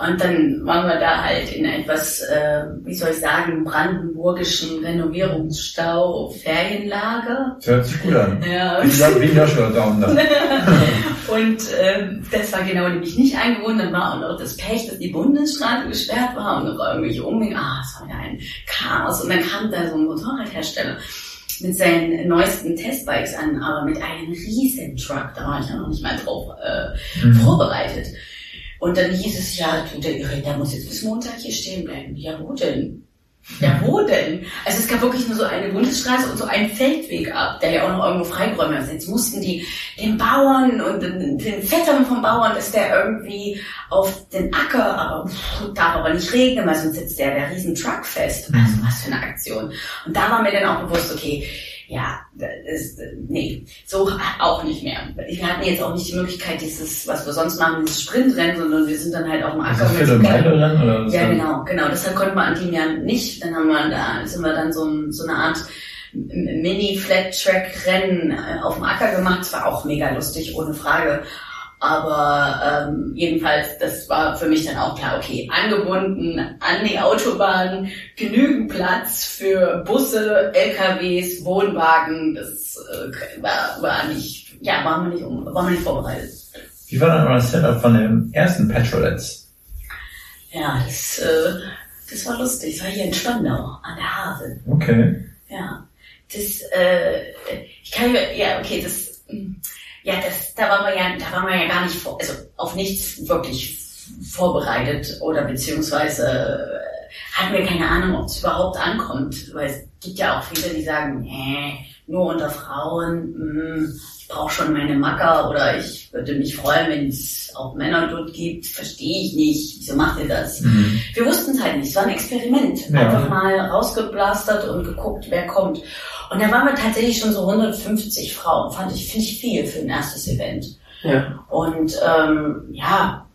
Und dann waren wir da halt in etwas, äh, wie soll ich sagen, brandenburgischen Renovierungsstau, Ferienlager. Das hört sich gut an. Ja. Wie gesagt, wie Joshua Down da. Und ähm, das war genau nämlich nicht eingewohnt. Dann war auch noch das Pech, dass die Bundesstraße gesperrt war und noch irgendwelche Umwege. Ah, es war wieder ein Chaos. Und dann kam da so ein Motorradhersteller mit seinen neuesten Testbikes an, aber mit einem riesen Truck. Da war ich ja noch nicht mal drauf äh, Mhm. vorbereitet. Und dann hieß es, ja, du, der, der muss jetzt bis Montag hier stehen bleiben. Ja, wo denn? Ja, wo denn? Also es gab wirklich nur so eine Bundesstraße und so einen Feldweg ab, der ja auch noch irgendwo freigeräumt ist. Jetzt mussten die den Bauern und den, den Vettern vom Bauern, dass der irgendwie auf den Acker, aber pff, darf aber nicht regnen, weil sonst sitzt der, der riesen Truck fest. Also was für eine Aktion. Und da war mir dann auch bewusst, okay, ja, ist, nee, so auch nicht mehr. Wir hatten jetzt auch nicht die Möglichkeit, dieses, was wir sonst machen, dieses Sprintrennen, sondern wir sind dann halt auf dem Ist Acker das Viertelmeile-Rennen oder was? ja, genau, genau. Deshalb konnten wir an dem Jahr nicht. Dann haben wir da, sind wir dann so, so eine Art Mini-Flat-Track-Rennen äh, auf dem Acker gemacht. Das war auch mega lustig, ohne Frage. Aber ähm, jedenfalls, das war für mich dann auch klar, okay, angebunden an die Autobahn, genügend Platz für Busse, LKWs, Wohnwagen. Das äh, war, war nicht, ja, waren wir nicht, waren wir nicht vorbereitet. Wie war dann euer Setup von den ersten Petrolettes? Ja, das, äh, das war lustig. Das war hier in Spandau, an der Havel. Okay. Ja, das, äh, ich kann ja, okay, das, mm, ja, das, da waren wir ja, da waren wir ja gar nicht vor, also auf nichts wirklich vorbereitet oder beziehungsweise äh, hatten wir keine Ahnung, ob es überhaupt ankommt, weil es gibt ja auch viele, die sagen, nee, nur unter Frauen, mh, ich brauche schon meine Macker oder ich würde mich freuen, wenn es auch Männer dort gibt, verstehe ich nicht, wieso macht ihr das? Wir wussten es halt nicht, es war ein Experiment, Ja. einfach mal rausgeblastert und geguckt, wer kommt. Und da waren wir tatsächlich schon so 150 Frauen, fand ich, finde ich viel für ein erstes Event. Ja. Und ähm, ja,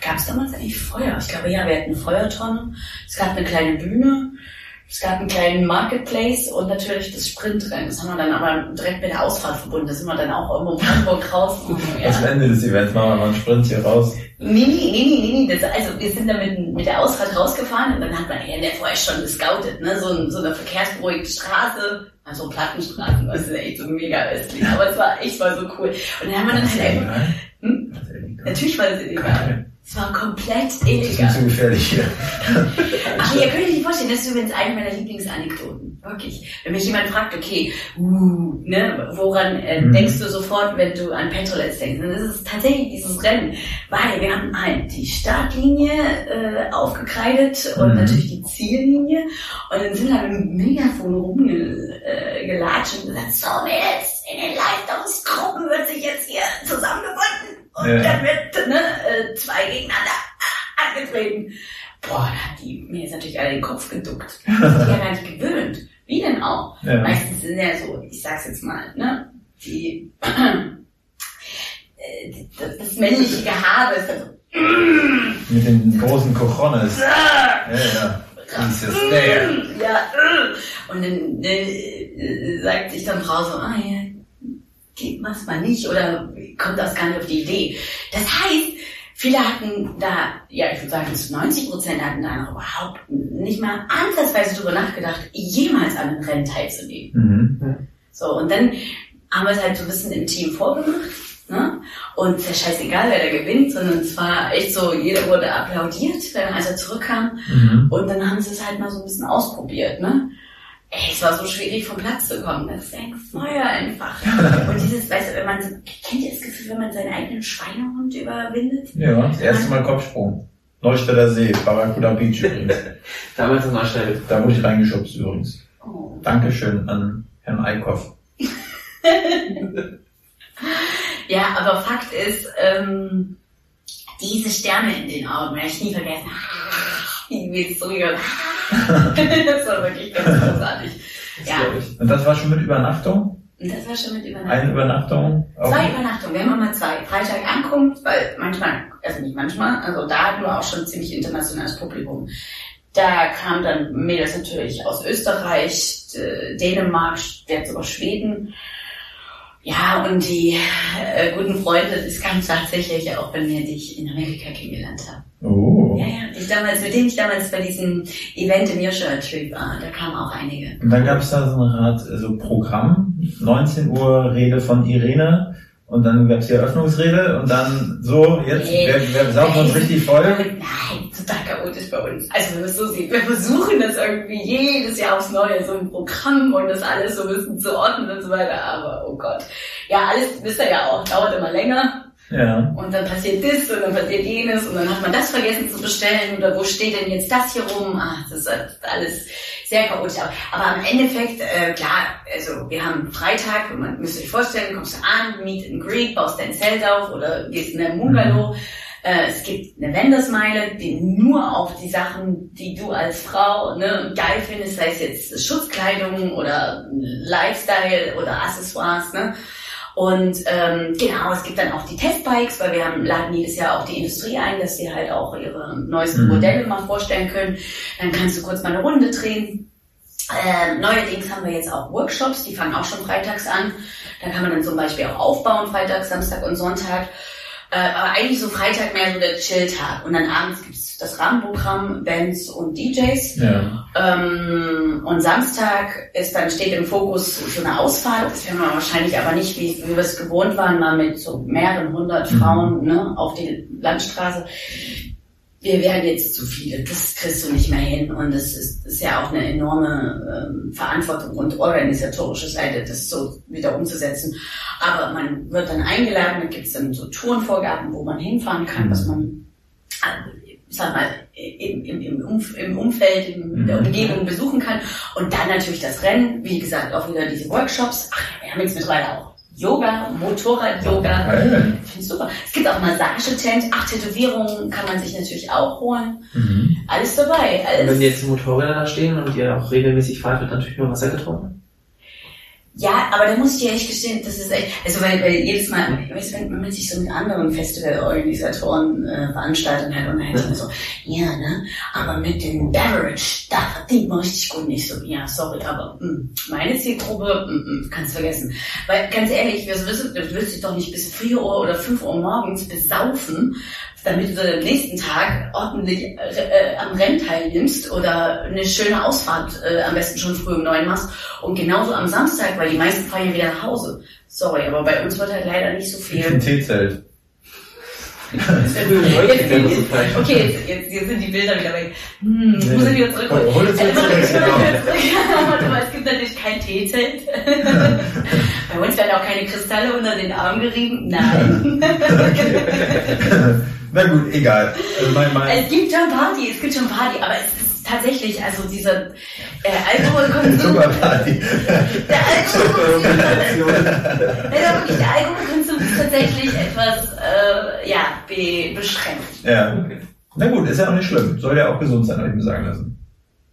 gab es damals eigentlich Feuer? Ich glaube, ja, wir hatten eine Feuertonne. Es gab eine kleine Bühne. Es gab einen kleinen Marketplace und natürlich das Sprintrennen. Das haben wir dann aber direkt mit der Ausfahrt verbunden. Da sind wir dann auch irgendwo in Hamburg raus. Ja. Am Ende des Events machen wir mal einen Sprint hier raus. Nee, nee, nee, nee, nee. Das, also wir sind dann mit, mit der Ausfahrt rausgefahren und dann hat man ja vorher schon gescoutet, ne? So, so eine verkehrsberuhigte Straße, also Plattenstraßen, das ist echt so mega östlich. Aber es war echt mal so cool. Und dann haben wir dann halt einfach, Hm? natürlich war das illegal. Es war komplett Das ist illegal. zu gefährlich hier. Aber ihr könnt euch nicht vorstellen, das ist übrigens eine meiner Lieblingsanekdoten. Wirklich. Wenn mich jemand fragt, okay, uh, ne, woran äh, Mhm. denkst du sofort, wenn du an Petrolets denkst? Das ist tatsächlich dieses Rennen. Weil wir haben halt die Startlinie äh, aufgekreidet und Mhm. natürlich die Ziellinie. Und dann sind wir mit dem Megafon rumgelatscht äh, und gesagt, so Mädels, in den Leistungsgruppen wird sich jetzt hier zusammengebunden. Und Ja. dann wird ne, äh, zwei gegeneinander angetreten. Boah, da hat die mir jetzt natürlich alle den Kopf geduckt. Die sind ja gar nicht gewöhnt. Wie denn auch? Ja. Meistens sind ja so, ich sag's jetzt mal, ne, die, äh, das, das männliche Gehabe ist dann so, Mit den großen Cojones. Ja, ja. There. ja, und dann äh, sagt sich dann Frau so, ah ja, geht mach's mal nicht oder kommt das gar nicht auf die Idee. Das heißt, viele hatten da, ja, ich würde sagen, zu 90 Prozent hatten da noch überhaupt nicht mal ansatzweise drüber nachgedacht, jemals an einem Rennen teilzunehmen. Mhm. So, und dann haben wir es halt so ein bisschen im Team vorgemacht. Ne? Und es ist ja scheißegal, wer da gewinnt, sondern es war echt so, jeder wurde applaudiert, wenn als er zurückkam. Mhm. Und dann haben sie es halt mal so ein bisschen ausprobiert, ne? Ey, es war so schwierig vom Platz zu kommen. Das ist ein Feuer einfach. Und dieses, weißt du, wenn man so, kennt ihr das Gefühl, wenn man seinen eigenen Schweinehund überwindet? Ja, das erste Mal Kopfsprung. Neustädter See, Barracuda Beach übrigens. Damals in Neustadt. Da wurde ich reingeschubst übrigens. Oh. Dankeschön an Herrn Eickhoff. Ja, aber Fakt ist, ähm, diese Sterne in den Augen, werde ich nie vergessen. Die mir so Das war wirklich ganz großartig. Ja, glaub ich. Und das war schon mit Übernachtung? und das war schon mit Übernachtung. Eine Übernachtung? Zwei Übernachtungen, wir haben immer zwei. Freitag Ankunft, weil manchmal, also nicht manchmal, also da hatten wir auch schon ziemlich internationales Publikum. Da kamen dann Mädels natürlich aus Österreich, Dänemark, jetzt sogar Schweden. Ja, und die äh, guten Freunde, das kam tatsächlich auch bei mir, die ich in Amerika kennengelernt habe. Oh. Ja, ich damals, mit denen ich damals bei diesem Event im Joshua Tree war, da kamen auch einige. Und dann gab es da so eine Art so Programm, 19 Uhr Rede von Irene und dann gab es die Eröffnungsrede und dann so, jetzt, Nee. wir, wir saugen uns richtig voll. Nein, total chaotisch bei uns. Also wenn man es so sieht, wir versuchen das irgendwie jedes Jahr aufs Neue, so ein Programm und das alles so ein bisschen zu ordnen und so weiter, aber oh Gott. Ja, alles, wisst ihr ja auch, dauert immer länger Ja. und dann passiert das und dann passiert jenes und dann hat man das vergessen zu bestellen oder wo steht denn jetzt das hier rum? Ah, das ist alles sehr chaotisch. Aber, im Endeffekt, äh, klar, also wir haben Freitag, man müsst euch vorstellen, kommst du an, Meet and Greet, baust dein Zelt auf oder gehst in ein Bungalow. Äh, es gibt eine Wendersmeile, die nur auf die Sachen, die du als Frau ne, geil findest, sei es jetzt Schutzkleidung oder Lifestyle oder Accessoires, ne? Und ähm, genau, es gibt dann auch die Testbikes, weil wir haben, laden jedes Jahr auch die Industrie ein, dass sie halt auch ihre neuesten Mhm. Modelle mal vorstellen können. Dann kannst du kurz mal eine Runde drehen. Ähm, neuerdings haben wir jetzt auch Workshops, die fangen auch schon freitags an. Da kann man dann zum Beispiel auch aufbauen, Freitag, Samstag und Sonntag. Äh, aber eigentlich so Freitag mehr so der Chill-Tag. Und dann abends gibt's das Rahmenprogramm, Bands und DJs. Ja. Ähm, und Samstag ist dann steht im Fokus so eine Ausfahrt. Das werden wir wahrscheinlich aber nicht, wie, wie wir es gewohnt waren, mal mit so mehreren hundert Mhm. Frauen ne, auf die Landstraße. Wir werden jetzt zu viele. Das kriegst du nicht mehr hin. Und es ist, ist ja auch eine enorme ähm, Verantwortung und organisatorische Seite, das so wieder umzusetzen. Aber man wird dann eingeladen, da gibt's dann so Tourenvorgaben, wo man hinfahren kann, Mhm. was man äh, sag mal, im, im, im, Umf im Umfeld, in der Mhm. Umgebung besuchen kann. Und dann natürlich das Rennen, wie gesagt, auch wieder diese Workshops. Ach, wir haben jetzt mittlerweile auch Yoga, Motorrad-Yoga. Geil. Ich finde super. Es gibt auch Massagetent. Ach, Tätowierungen kann man sich natürlich auch holen. Mhm. Alles dabei. Und Alles. wenn jetzt Motorräder da stehen und ihr auch regelmäßig fahrt, wird natürlich nur Wasser getrunken. Ja, aber da muss ich dir echt gestehen, das ist echt, also weil, weil jedes Mal, ich weiß, wenn man sich so mit anderen Festivalorganisatoren, äh, Veranstaltern halt unterhält, immer so, ja, ne, aber mit dem Beverage, da verdient man richtig gut nicht so, ja, sorry, aber mh, meine Zielgruppe, mh, mh, kannst vergessen. Weil, ganz ehrlich, wir wissen, du willst dich doch nicht bis 4 Uhr oder 5 Uhr morgens besaufen, damit du am nächsten Tag ordentlich äh, am Rennen teilnimmst oder eine schöne Ausfahrt äh, am besten schon früh um neun machst und genauso am Samstag, weil die meisten fahren ja wieder nach Hause. Sorry, aber bei uns wird halt leider nicht so viel. Teezelt. Okay, jetzt, jetzt, jetzt sind die Bilder wieder weg. Hm, muss ich wieder zurück. Hol- hol es jetzt warte, zurück, ich hol genau. es zurück. Warte mal, es gibt natürlich kein Teezelt. Bei uns werden auch keine Kristalle unter den Arm gerieben. Nein. Na gut, egal. Also mein, mein, Es gibt schon Party, es gibt schon Party, aber es tatsächlich, also dieser äh, Alkoholkonsum, der Alkoholkonsum, ja, wirklich, der Alkoholkonsum ist tatsächlich etwas, äh, ja, be beschränkt. Ja. Na gut, ist ja auch nicht schlimm. Soll ja auch gesund sein, habe ich mir sagen lassen.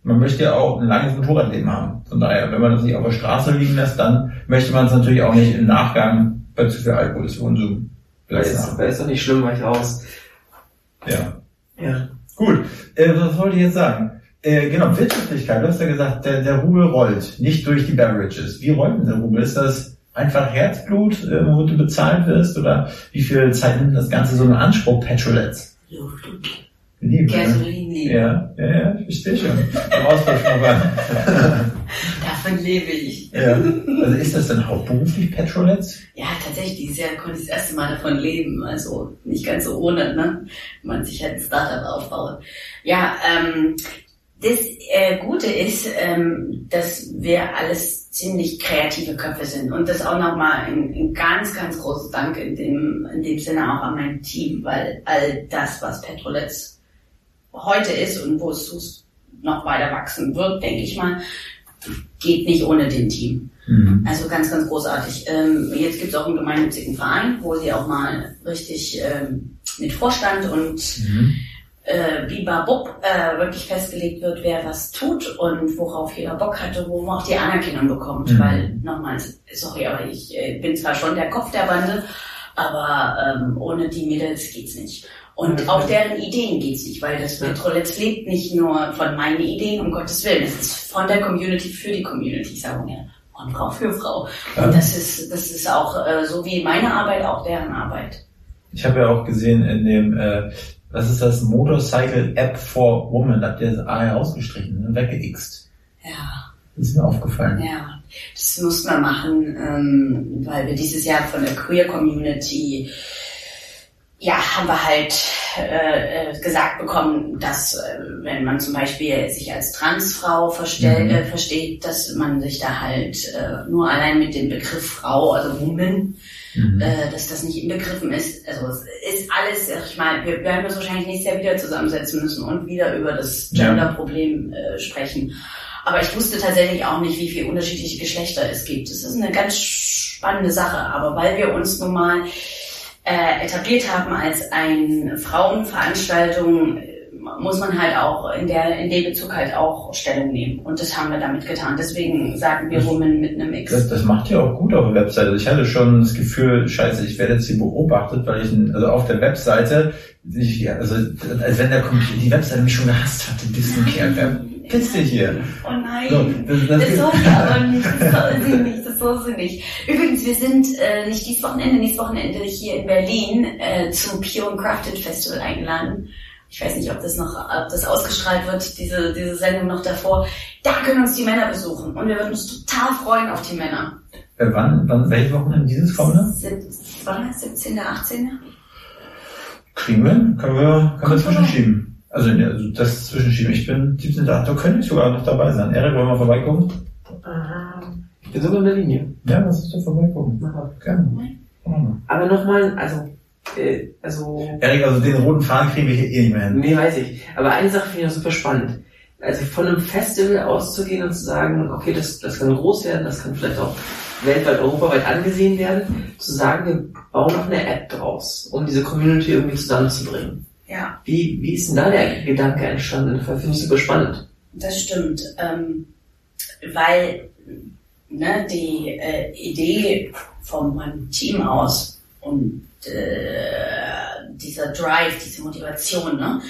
Man möchte ja auch ein langes Motorradleben haben. Von daher, wenn man das nicht auf der Straße liegen lässt, dann möchte man es natürlich auch nicht im Nachgang bei zu viel Alkoholkonsum Da ist, belassen. da ist doch nicht schlimm, weil ich raus. Ja. Ja. Gut, äh, was wollte ich jetzt sagen? Äh, genau, Wirtschaftlichkeit. Du hast ja gesagt, der, der Rubel rollt, nicht durch die Beverages. Wie rollt denn der Rubel? Ist das einfach Herzblut, äh, womit du bezahlt wirst? Oder wie viel Zeit nimmt das Ganze so in Anspruch, Petrolets? Liebe, ne? Gasolin, Ja, ja, ja, ich verstehe schon. Im Austausch davon lebe ich. ja. Also ist das denn hauptberuflich Petrolets? Ja, tatsächlich, dieses Jahr konnte ich das erste Mal davon leben. Also nicht ganz so ohne, ne? Wenn man sich halt ein Startup aufbaut. Ja, ähm, das äh, Gute ist, ähm, dass wir alles ziemlich kreative Köpfe sind. Und das auch nochmal ein, ein ganz, ganz großes Dank in dem, in dem Sinne auch an mein Team, weil all das, was Petrolets heute ist und wo es noch weiter wachsen wird, denke ich mal, geht nicht ohne den Team. Mhm. Also ganz, ganz großartig. Ähm, jetzt gibt es auch einen gemeinnützigen Verein, wo sie auch mal richtig ähm, mit Vorstand und Mhm. Äh, Bibabub äh, wirklich festgelegt wird, wer was tut und worauf jeder Bock hatte, wo man auch die Anerkennung bekommt. Mhm. Weil, nochmal, sorry, aber ich äh, bin zwar schon der Kopf der Bande, aber ähm, ohne die Mädels geht's nicht. Und auch deren Ideen geht's nicht, weil das. Petrolets lebt nicht nur von meinen Ideen, um Gottes Willen. Es ist von der Community für die Community, sagen wir. Von Frau für Frau. Und das ist, das ist auch äh, so wie meine Arbeit, auch deren Arbeit. Ich habe ja auch gesehen in dem, äh, was ist das, Motorcycle App for Women, habt ihr das A herausgestrichen, ne? weggeixt. Ja. Das ist mir aufgefallen. Ja, das mussten wir machen, ähm, weil wir dieses Jahr von der Queer Community, ja, haben wir halt äh, äh, gesagt bekommen, dass äh, wenn man zum Beispiel sich als Transfrau verstell, Mhm. äh, versteht, dass man sich da halt äh, nur allein mit dem Begriff Frau, also Woman, Mhm. äh, dass das nicht inbegriffen ist. Also es ist alles, ich mal, wir werden uns wahrscheinlich nächstes Jahr wieder zusammensetzen müssen und wieder über das. Gender-Problem äh, sprechen. Aber ich wusste tatsächlich auch nicht, wie viele unterschiedliche Geschlechter es gibt. Das ist eine ganz spannende Sache. Aber weil wir uns nun mal äh, etabliert haben als eine Frauenveranstaltung, muss man halt auch in der in dem Bezug halt auch Stellung nehmen. Und das haben wir damit getan. Deswegen sagen wir Women mit einem X. Das, das macht ihr auch gut auf der Webseite. Ich hatte schon das Gefühl, scheiße, ich werde jetzt hier beobachtet, weil ich, also auf der Webseite, ich, ja, also als wenn der die Webseite mich schon gehasst hatte, diesen Kerl, bist du hier? Oh nein. So, das, das, Das soll sie aber nicht, das soll sie nicht, das soll sie nicht. Übrigens, wir sind äh, nicht dieses Wochenende, nächstes Wochenende hier in Berlin äh, zum Pure and Crafted Festival eingeladen. Ich weiß nicht, ob das noch, ob das ausgestrahlt wird, diese, diese Sendung noch davor. Da können uns die Männer besuchen und wir würden uns total freuen auf die Männer. äh, wann, wann, welche Wochenende dieses kommende? Sieb- Wann? 17., 18.? Kriegen wir? Können wir, können wir zwischenschieben? Also, ja, also das zwischenschieben. Ich bin 17. Da könnte ich sogar noch dabei sein. Erik, wollen wir vorbeikommen? Ich bin sogar in der Linie. Ja, lass uns doch vorbeikommen. Gerne. Aber nochmal, also äh, also Erik, also den roten Faden kriegen wir hier eh nicht mehr hin. Nee, weiß ich. Aber eine Sache finde ich noch super spannend. Also von einem Festival auszugehen und zu sagen, okay, das, das kann groß werden, das kann vielleicht auch weltweit, europaweit angesehen werden, zu sagen, wir bauen noch eine App draus, um diese Community irgendwie zusammenzubringen. Ja, Wie, wie ist denn da der Gedanke entstanden? Das finde ich super spannend. das stimmt. Ähm, weil ne, die äh, Idee von meinem Team aus und äh, dieser Drive, diese Motivation, ne,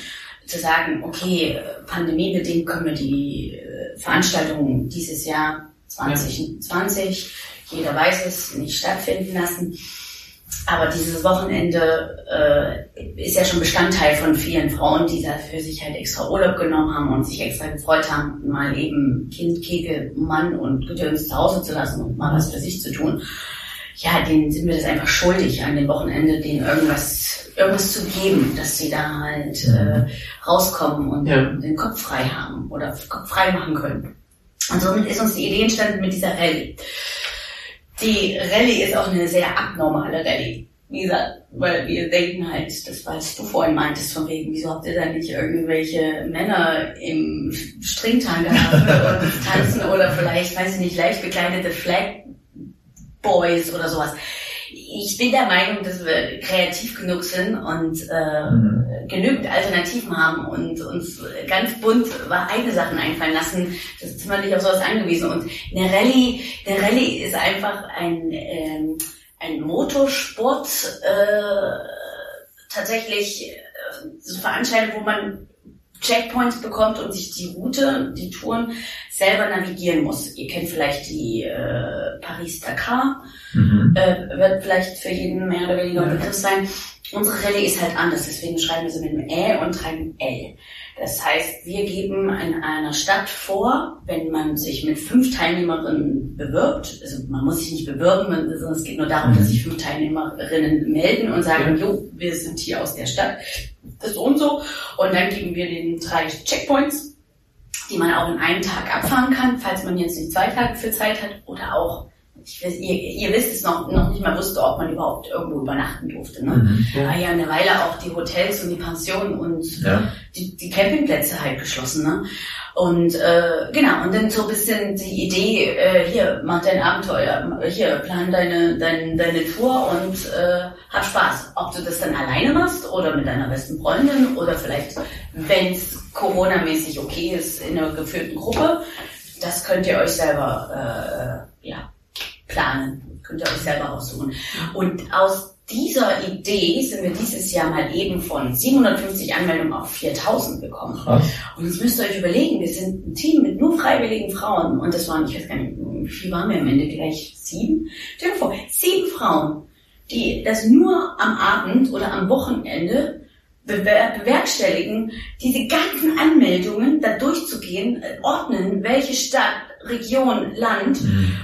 zu sagen, okay, pandemiebedingt können wir die äh, Veranstaltung dieses Jahr 2020, jeder weiß es, nicht stattfinden lassen. Aber dieses Wochenende äh, ist ja schon Bestandteil von vielen Frauen, die da für sich halt extra Urlaub genommen haben und sich extra gefreut haben, mal eben Kind, Kegel, Mann und Gedöns zu Hause zu lassen und mal was für sich zu tun. Ja, denen sind wir das einfach schuldig, an dem Wochenende denen irgendwas, irgendwas zu geben, dass sie da halt äh, rauskommen und Ja. den Kopf frei haben oder Kopf frei machen können. Und somit ist uns die Idee entstanden mit dieser Rallye. Die Rallye ist auch eine sehr abnormale Rallye. Wie gesagt, weil wir denken halt, das was du vorhin meintest, von wegen, wieso habt ihr da nicht irgendwelche Männer im Stringtanga und tanzen oder vielleicht, weiß ich nicht, leicht bekleidete Flag Boys oder sowas. Ich bin der Meinung, dass wir kreativ genug sind und äh, Mhm. genügend Alternativen haben und uns ganz bunt eigene Sachen einfallen lassen. Das sind wir nicht auf sowas angewiesen. Und eine Rallye, eine Rallye ist einfach ein, ähm, ein Motorsport, äh, tatsächlich äh, so Veranstaltung, wo man Checkpoints bekommt und sich die Route, die Touren selber navigieren muss. Ihr kennt vielleicht die äh, Paris-Dakar Mhm. äh, wird vielleicht für jeden mehr oder weniger ein Begriff sein. Unsere Rallye ist halt anders, deswegen schreiben wir sie mit einem Ä und tragen L. Das heißt, wir geben in einer Stadt vor, wenn man sich mit fünf Teilnehmerinnen bewirbt, also man muss sich nicht bewirben, sondern es geht nur darum, dass sich fünf Teilnehmerinnen melden und sagen, jo, wir sind hier aus der Stadt, das ist so und so. Und dann geben wir den drei Checkpoints, die man auch in einem Tag abfahren kann, falls man jetzt nicht zwei Tage für Zeit hat oder auch ich ihr, ihr wisst es noch, noch nicht mal wusste, ob man überhaupt irgendwo übernachten durfte. Ne? Mhm. War ja eine Weile auch die Hotels und die Pensionen und Ja. die, die Campingplätze halt geschlossen. Ne? Und äh, genau, und dann so ein bisschen die Idee, äh, hier, mach dein Abenteuer, hier, plan deine, deine, deine Tour und äh, hab Spaß. Ob du das dann alleine machst oder mit deiner besten Freundin oder vielleicht, wenn es Corona-mäßig okay ist, in einer geführten Gruppe, das könnt ihr euch selber äh, ja, planen. Könnt ihr euch selber aussuchen. Und aus dieser Idee sind wir dieses Jahr mal eben von 750 Anmeldungen auf 4000 gekommen. Krass. Und jetzt müsst ihr euch überlegen, wir sind ein Team mit nur freiwilligen Frauen und das waren, ich weiß gar nicht, wie viel waren wir am Ende, gleich sieben? Stell dir vor, sieben Frauen, die das nur am Abend oder am Wochenende bewer bewerkstelligen, diese ganzen Anmeldungen da durchzugehen, äh, ordnen, welche Stadt, Region, Land.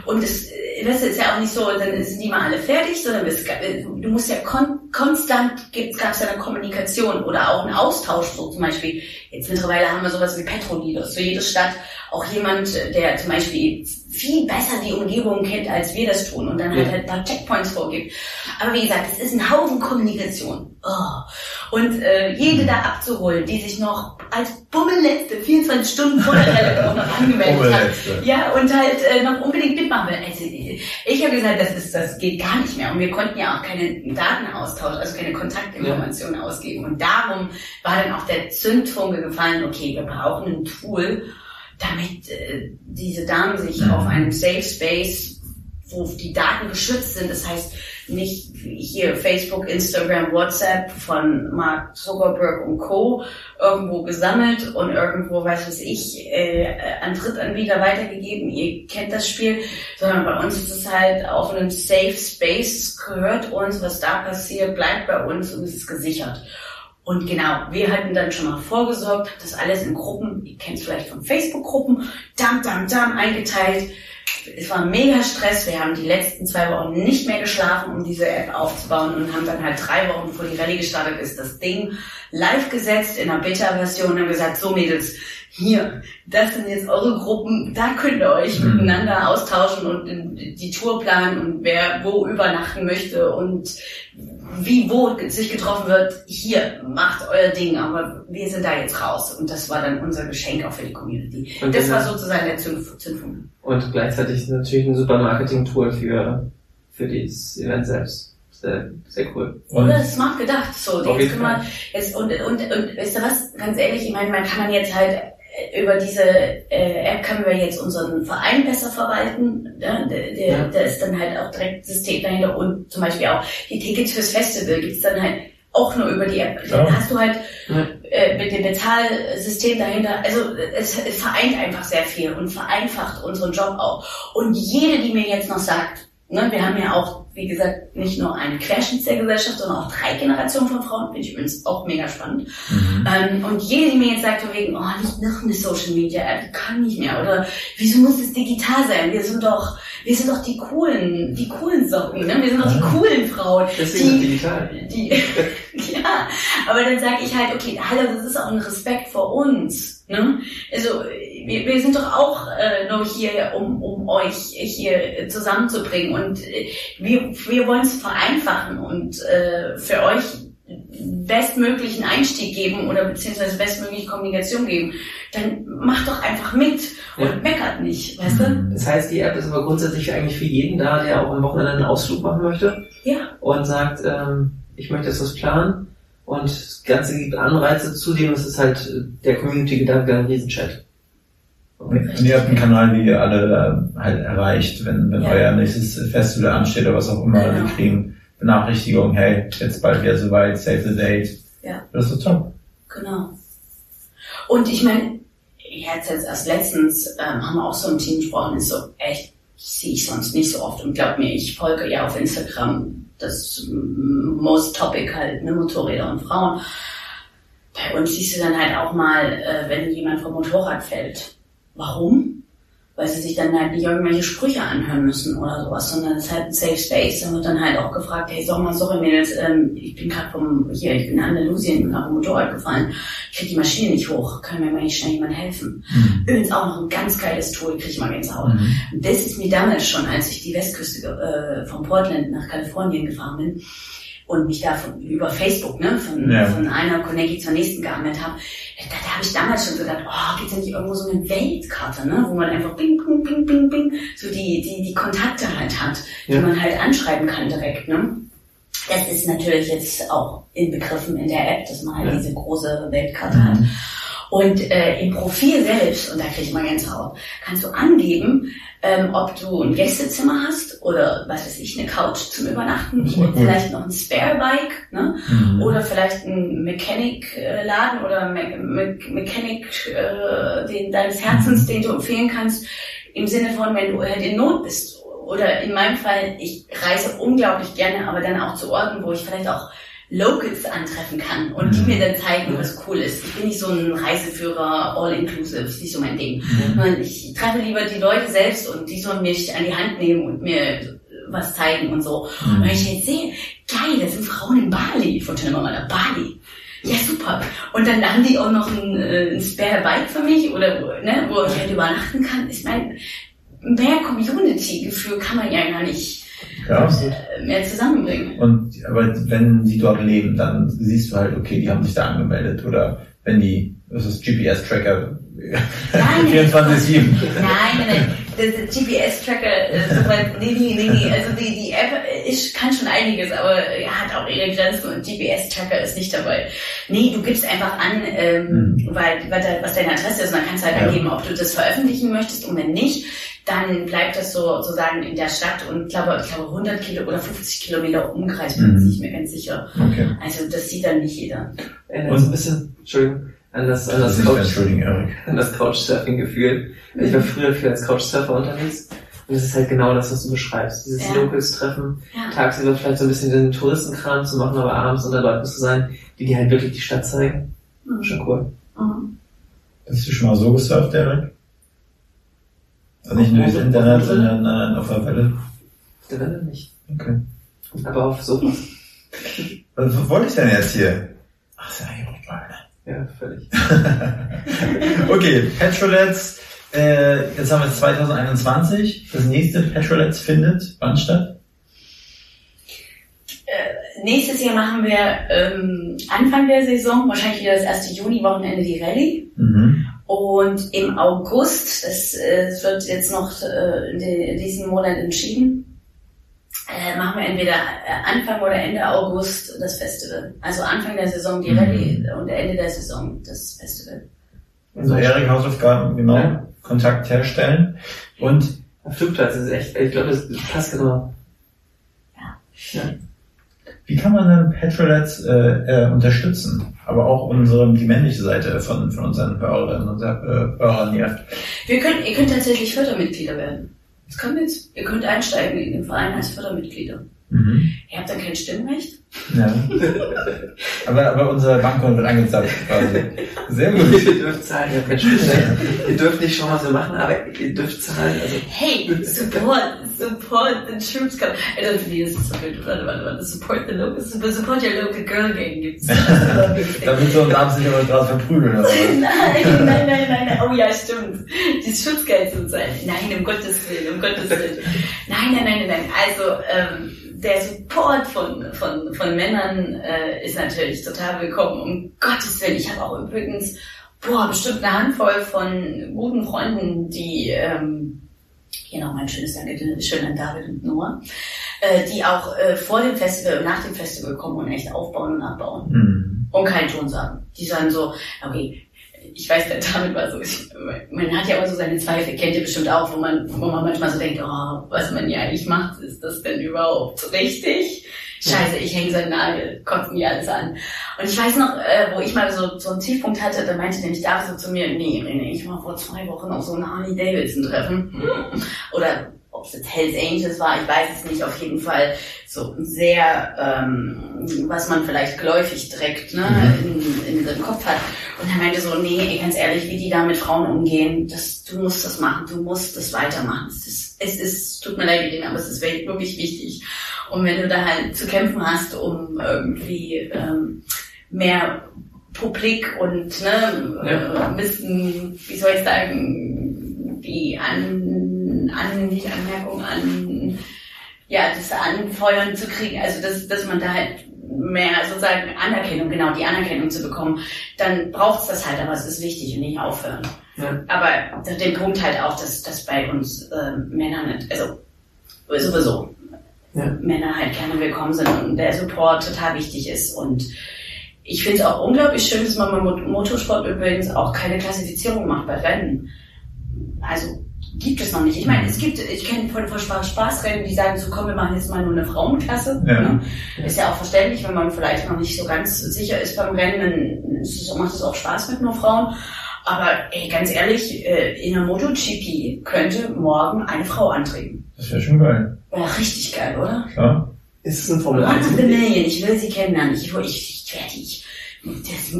Und es, du, ist ja auch nicht so, dann sind die mal alle fertig, sondern äh, du musst ja kon konstant, gab es ja eine Kommunikation oder auch einen Austausch, so zum Beispiel. Jetzt mittlerweile haben wir sowas wie Petrolidos. Für jede Stadt auch jemand, äh, der zum Beispiel viel besser die Umgebung kennt, als wir das tun und dann halt, Ja. halt ein paar Checkpoints vorgibt. Aber wie gesagt, es ist ein Haufen Kommunikation. Oh. Und äh, jede da abzuholen, die sich noch als Bummelletzte 24 Stunden vor der auch noch angemeldet hat. Ja, und halt äh, noch unbedingt mitmachen will. Also, ich habe gesagt, das, ist, das geht gar nicht mehr. Und wir konnten ja auch keine Datenaustausch, also keine Kontaktinformationen ausgeben. Und darum war dann auch der Zündfunke gefallen, okay, wir brauchen ein Tool, damit äh, diese Damen sich Mhm. auf einem Safe Space, wo die Daten geschützt sind, das heißt nicht hier Facebook, Instagram, WhatsApp von Mark Zuckerberg und Co. irgendwo gesammelt und irgendwo, weiß was ich, äh, an Drittanbieter weitergegeben. Ihr kennt das Spiel, sondern bei uns ist es halt auf einem Safe Space, gehört uns, was da passiert, bleibt bei uns und es ist gesichert. Und genau, wir hatten dann schon mal vorgesorgt, das alles in Gruppen, ihr kennt es vielleicht von Facebook-Gruppen, dam, dam, dam, eingeteilt. es war mega Stress. Wir haben die letzten zwei Wochen nicht mehr geschlafen, um diese App aufzubauen und haben dann halt drei Wochen, bevor die Rallye gestartet ist, das Ding live gesetzt in einer Beta-Version und haben gesagt, so Mädels, hier, das sind jetzt eure Gruppen, da könnt ihr euch Mhm. miteinander austauschen und die Tour planen und wer wo übernachten möchte und wie wo sich getroffen wird, hier, macht euer Ding, aber wir sind da jetzt raus. Und das war dann unser Geschenk auch für die Community. Und das wenn war sozusagen der Zündf- Zündfunken. Und gleichzeitig natürlich ein super Marketing-Tool für, für dieses Event selbst. Sehr, sehr cool. Und Oder smart gedacht. So, jetzt können wir, jetzt, und, und, und, weißt du was, ganz ehrlich, ich meine, man kann man jetzt halt über diese äh, App können wir jetzt unseren Verein besser verwalten. Ne? Der, der, Ja. da ist dann halt auch direkt System dahinter und zum Beispiel auch die Tickets fürs Festival gibt's dann halt auch nur über die App. Dann Ja. hast du halt äh, mit dem Bezahlsystem dahinter, also es vereint einfach sehr viel und vereinfacht unseren Job auch. Und jede, die mir jetzt noch sagt, ne, wir haben ja auch, wie gesagt, nicht nur einen Querschnitt der Gesellschaft, sondern auch drei Generationen von Frauen, finde ich übrigens auch mega spannend. Mhm. Ähm, und jede, die mir jetzt sagt, von wegen, oh, nicht noch eine Social Media App, die kann nicht mehr, oder wieso muss es digital sein? Wir sind doch, wir sind doch die coolen, die coolen Socken, ne? Wir sind doch die coolen Frauen. Deswegen die, digital. die, ja, aber dann sage ich halt, okay, hallo, das ist auch ein Respekt vor uns. Ne? Also wir, wir sind doch auch äh, nur hier, um, um euch hier zusammenzubringen und äh, wir, wir wollen es vereinfachen und äh, für euch bestmöglichen Einstieg geben oder beziehungsweise bestmögliche Kommunikation geben, dann macht doch einfach mit und Ja. meckert nicht, weißt du? Das heißt, die App ist aber grundsätzlich eigentlich für jeden da, der auch am Wochenende einen Ausflug machen möchte Ja, und sagt, ähm, ich möchte jetzt was planen und das Ganze gibt Anreize. Zudem ist es halt äh, der Community-Gedanke ein Riesenchat. Und ihr habt einen Kanal, wie ihr alle äh, halt erreicht, wenn, wenn Ja. euer nächstes Festival ansteht oder was auch immer. Genau. Wir kriegen Benachrichtigungen, hey, jetzt bald wieder soweit, save the date. Ja. Das ist top. Genau. Und ich meine, jetzt, jetzt erst letztens ähm, haben wir auch so im Team gesprochen, ist so, echt, sehe ich sonst nicht so oft. Und glaub mir, ich folge ja auf Instagram das Most Topic halt, ne, Motorräder und Frauen. Bei uns siehst du dann halt auch mal, äh, wenn jemand vom Motorrad fällt. Warum? Weil sie sich dann halt nicht irgendwelche Sprüche anhören müssen oder sowas, sondern es ist halt ein Safe Space. Dann wird dann halt auch gefragt, hey, sag mal, sorry Mädels, ähm, ich bin gerade vom, hier, ich bin in Andalusien, bin gerade vom Motorrad gefallen, ich krieg die Maschine nicht hoch, kann mir mal nicht schnell jemand helfen. Übrigens auch noch ein ganz geiles Tool, krieg ich mal Gänsehaut. Mhm. Das ist mir damals schon, als ich die Westküste äh, von Portland nach Kalifornien gefahren bin und mich da von, über Facebook, ne, von, Ja. von einer Connecti zur nächsten geangelt habe, da, da habe ich damals schon gedacht, oh, gibt's da nicht irgendwo so eine Weltkarte, ne, wo man einfach bing, bing, bing, bing, bing, so die, die, die Kontakte halt hat, die Ja. man halt anschreiben kann direkt, ne. Das ist natürlich jetzt auch inbegriffen in der App, dass man halt Ja. diese große Weltkarte hat. Und äh, im Profil selbst, und da kriege ich mal ganz Haut, kannst du angeben, ähm, ob du ein Gästezimmer hast oder was weiß ich, eine Couch zum Übernachten, cool. vielleicht noch ein Spare-Bike, ne? Mhm. Oder vielleicht ein Mechanic-Laden oder Me Me Mechanic äh, den, deines Herzens, den du empfehlen kannst, im Sinne von, wenn du halt in Not bist. Oder in meinem Fall, ich reise unglaublich gerne, aber dann auch zu Orten, wo ich vielleicht auch Locals antreffen kann und die Mhm. mir dann zeigen, was cool ist. Ich bin nicht so ein Reiseführer, all-inclusive, ist nicht so mein Ding. Mhm. Ich treffe lieber die Leute selbst und die sollen mich an die Hand nehmen und mir was zeigen und so. Mhm. Und wenn ich jetzt sehe, geil, das sind Frauen in Bali, von wir mal Bali. Ja, super. Und dann haben die auch noch ein, äh, ein Spare Bike für mich oder wo- ne, wo ich halt übernachten kann. Ich meine, mehr Community-Gefühl kann man ja gar nicht Ja. äh, mehr zusammenbringen. Und aber wenn die dort leben, dann siehst du halt, okay, die haben sich da angemeldet. Oder wenn die, das ist GPS-Tracker Nein. 24-7. Nein, nein, nein. Der, GPS-Tracker, äh, nee, nee, nee, nee. Also die, die App ist, kann schon einiges, aber äh, hat auch ihre Grenzen und GPS-Tracker ist nicht dabei. Nee, du gibst einfach an, ähm, weil, weil was deine Adresse ist und dann kannst du halt Ja. angeben, ob du das veröffentlichen möchtest und wenn nicht, dann bleibt das so sozusagen in der Stadt und ich glaube, ich glaube 100 Kilo oder 50 Kilometer Umkreis, bin Mhm. ich mir ganz sicher. Okay. Also das sieht dann nicht jeder. Erinnert so ein bisschen, Entschuldigung, an das, an das Nicht mehr, Couch, an das Couchsurfing-Gefühl. Ich war früher viel als Couchsurfer unterwegs. Und das ist halt genau das, was du beschreibst. Dieses Ja. Locals treffen, Ja. tagsüber vielleicht so ein bisschen den Touristenkram zu machen, aber abends unter Leuten zu sein, die dir halt wirklich die Stadt zeigen. Mhm. Schon cool. Mhm. Bist du schon mal so gesurft, Erik? Nicht nur durchs Internet, sondern äh, auf der Welle. Welle nicht. Okay. Aber auf Sofa. Was wollte ich denn jetzt hier? Ach, ist ja eigentlich ne? Ja, völlig. Okay, Petrolets, äh, jetzt haben wir 2021. Das nächste Petrolets findet wann statt? Nächstes Jahr machen wir ähm, Anfang der Saison, wahrscheinlich wieder das erste Juni-Wochenende die Rallye. Mhm. Und im August, das äh, wird jetzt noch äh, in, den, in diesem Monat entschieden, äh, machen wir entweder äh, Anfang oder Ende August das Festival. Also Anfang der Saison die Mhm. Rallye und Ende der Saison das Festival. Also Erik Hausaufgaben, genau. Ja. Kontakt herstellen. Und Am Flugplatz ist echt, ich glaube, das passt genau. Ja. ja. wie kann man dann Petrolets äh, äh, unterstützen? Aber auch unsere, die männliche Seite von, von unseren Hörerinnen und äh, Hörern hier. Wir können, ihr könnt tatsächlich Fördermitglieder werden. Das könnt jetzt, ihr könnt einsteigen in den Verein als Fördermitglieder. Mhm. Ihr habt dann kein Stimmrecht. Ja. aber, aber unser Bankkonto wird angezapft quasi. Sehr gut. Ihr dürft zahlen, ihr habt kein Stimmrecht. Ihr dürft nicht schon was wir machen, aber ihr dürft zahlen. Also, Hey, support, support the troops. Don't think das ist so gut. Warte, warte, warte. Support the local, support your local girl gang gibt's. Damit so ein Abend sich aber gerade verprügeln. Oder was? Nein, nein, nein, nein, nein. Oh ja, stimmt. Die Schutzgeld sind sein. Nein, um Gottes Willen, um Gottes Willen. Nein, nein, nein, nein, nein. Also, ähm, der Support von, von, von Männern äh, ist natürlich total willkommen. Um Gottes Willen. Ich habe auch übrigens, boah, bestimmt eine Handvoll von guten Freunden, die, ähm, hier noch mein schönes Danke, schön an David und Noah, äh, die auch äh, vor dem Festival und nach dem Festival kommen und echt aufbauen und abbauen Mhm. und keinen Ton sagen. Die sagen so, okay, ich weiß, der David war so, ich, man hat ja immer so seine Zweifel, kennt ihr bestimmt auch, wo man, wo man manchmal so denkt, oh, was man ja eigentlich macht, ist das denn überhaupt richtig? Scheiße, ich hänge seinen Nagel, kotzt mir alles an. Und ich weiß noch, äh, wo ich mal so, so einen Tiefpunkt hatte, da meinte nämlich David so zu mir, nee, René, ich war vor zwei Wochen auf so ein Harley Davidson Treffen. Hm. Oder ob es jetzt Hells Angels war, ich weiß es nicht, auf jeden Fall so sehr, ähm, was man vielleicht geläufig direkt ne, in, in seinem Kopf hat. Und er meinte so, nee, ey, ganz ehrlich, wie die da mit Frauen umgehen, das, du musst das machen, du musst das weitermachen. Es ist, es ist tut mir leid, aber es ist wirklich wichtig. Und wenn du da halt zu kämpfen hast, um irgendwie ähm, mehr Publik und ne, Ja. äh, bisschen, wie soll ich sagen, die an, an nicht Anmerkung an ja, das Anfeuern zu kriegen, also dass, dass man da halt mehr sozusagen Anerkennung, genau, die Anerkennung zu bekommen, dann braucht's das halt, aber es ist wichtig und nicht aufhören. Ja. Aber den Punkt halt auch, dass, dass bei uns ähm, Männer nicht, also sowieso Ja. Männer halt gerne willkommen sind und der Support total wichtig ist und ich finde es auch unglaublich schön, dass man beim Mot- Motorsport übrigens auch keine Klassifizierung macht bei Rennen. Also gibt es noch nicht. Ich meine, es gibt, ich kenne von, von Spaß, Spaßrennen, die sagen so, komm, wir machen jetzt mal nur eine Frauenklasse. Ja. Ne? Ist ja auch verständlich, wenn man vielleicht noch nicht so ganz sicher ist beim Rennen, dann ist es, macht es auch Spaß mit nur Frauen. Aber ey, ganz ehrlich, äh, in der MotoGP könnte morgen eine Frau antreten. Das wäre schon geil. Wäre richtig geil, oder? Klar. Ist es ein Formel One 1? of the Million, ich will sie kennenlernen. Ich, ich, ich werde die, ich, das,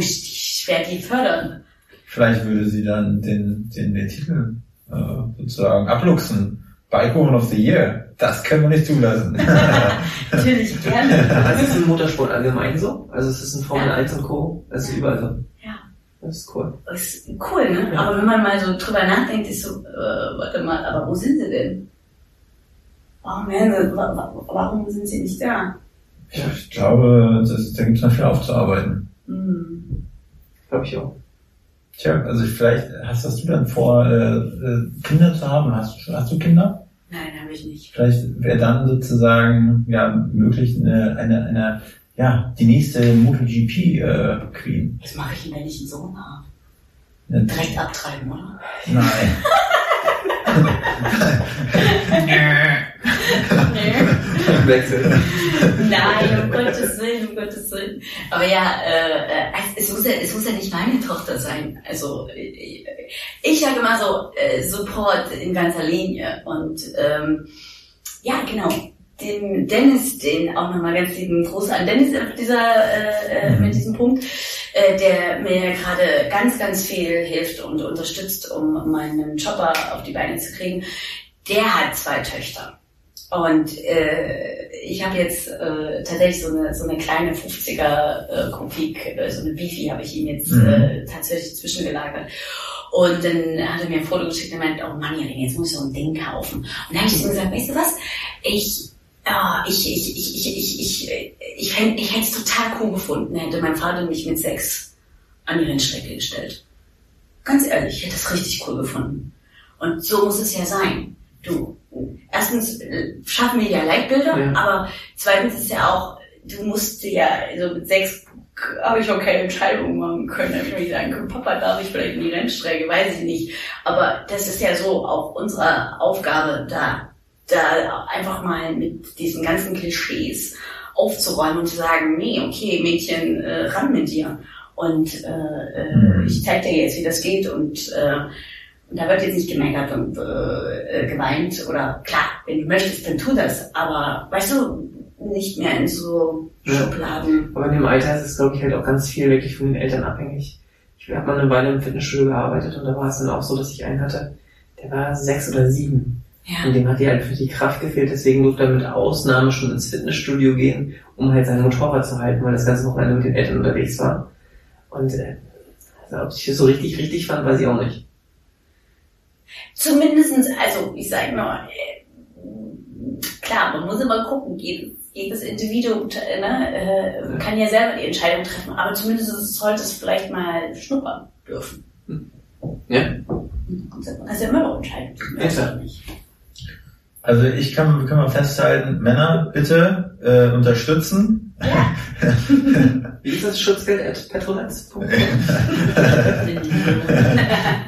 ich, ich werde die fördern. Vielleicht würde sie dann den, den, den Titel äh, sozusagen abluchsen. Bikewoman of the Year. Das können wir nicht zulassen. Natürlich, gerne. Also ist es im Motorsport allgemein so? Also es ist ein Formel 1 und Co. Das ist überall so. Ja. Das ist cool. Das ist cool, ne? Aber wenn man mal so drüber nachdenkt, ist so, äh, warte mal, aber wo sind sie denn? Warum, werden sie, wa- wa- warum sind sie nicht da? Ja, ich glaube, das, da gibt es noch viel aufzuarbeiten. Hm. Glaube ich auch. Tja, also vielleicht hast, hast du dann vor, äh, äh, Kinder zu haben? Hast hast du Kinder? Nein, habe ich nicht. Vielleicht wäre dann sozusagen ja möglich eine, eine, eine ja die nächste MotoGP äh, Queen. Was mache ich denn, wenn ich einen Sohn habe? Direkt abtreiben, oder? nein. Wechsel. Nein, um Gottes Willen, um Gottes Willen. Aber ja, äh, äh, es, muss ja, es muss ja nicht meine Tochter sein. Also äh, ich sage immer so, äh, Support in ganzer Linie. Und ähm, ja, genau, dem Dennis, den auch nochmal ganz lieben Gruß an Dennis dieser, äh, äh, mit diesem Punkt, äh, der mir gerade ganz, ganz viel hilft und unterstützt, um meinen Chopper auf die Beine zu kriegen. Der hat zwei Töchter. Und äh, ich habe jetzt äh, tatsächlich so eine, so eine kleine 50er äh, Kopik, äh, so eine Beefy habe ich ihm jetzt Mhm. äh, tatsächlich zwischengelagert. Und dann hat er mir ein Foto geschickt und meint, oh Mann, jetzt muss ich so ein Ding kaufen. Und dann habe ich ihm gesagt, weißt du was, ich, ja, ich, ich, ich, ich, ich, ich, ich, hätte ich hätte es total cool gefunden, hätte mein Vater mich mit sechs an die Rennstrecke gestellt. Ganz ehrlich, ich hätte es richtig cool gefunden. Und so muss es ja sein. Du, erstens äh, schaffen wir ja Leitbilder, Ja. aber zweitens ist ja auch, du musst ja, also mit sechs habe ich auch keine Entscheidung machen können. Da hab ich mir sagen, Papa, darf ich vielleicht in die Rennstrecke? Weiß ich nicht. Aber das ist ja so auch unsere Aufgabe, da, da einfach mal mit diesen ganzen Klischees aufzuräumen und zu sagen, nee, okay, Mädchen, äh, ran mit dir. Und äh, äh, Mhm. ich zeig dir jetzt, wie das geht und äh, und da wird jetzt nicht gemeckert und äh, äh, geweint oder klar, wenn du möchtest, dann tu das. Aber weißt du, nicht mehr in so Ja. Schubladen. Aber in dem Alter ist es, glaube ich, halt auch ganz viel wirklich von den Eltern abhängig. Ich habe mal eine Weile im Fitnessstudio gearbeitet und da war es dann auch so, dass ich einen hatte, der war sechs oder sieben. Und Ja. dem hat die halt für die Kraft gefehlt, deswegen durfte er mit Ausnahme schon ins Fitnessstudio gehen, um halt sein Motorrad zu halten, weil das ganze Wochenende mit den Eltern unterwegs war. Und äh, also, ob ich das so richtig, richtig fand, weiß ich auch nicht. Zumindestens, also ich sag mal, äh, klar, man muss immer gucken, jedes, jedes Individuum äh, ne, äh, kann ja selber die Entscheidung treffen, aber zumindest sollte es vielleicht mal schnuppern dürfen. Ja? Dann kannst du ja immer noch entscheiden. Ja. Also ich kann, können mal festhalten, Männer, bitte äh, unterstützen. Wie ist das Schutzgeld at petroletz.com?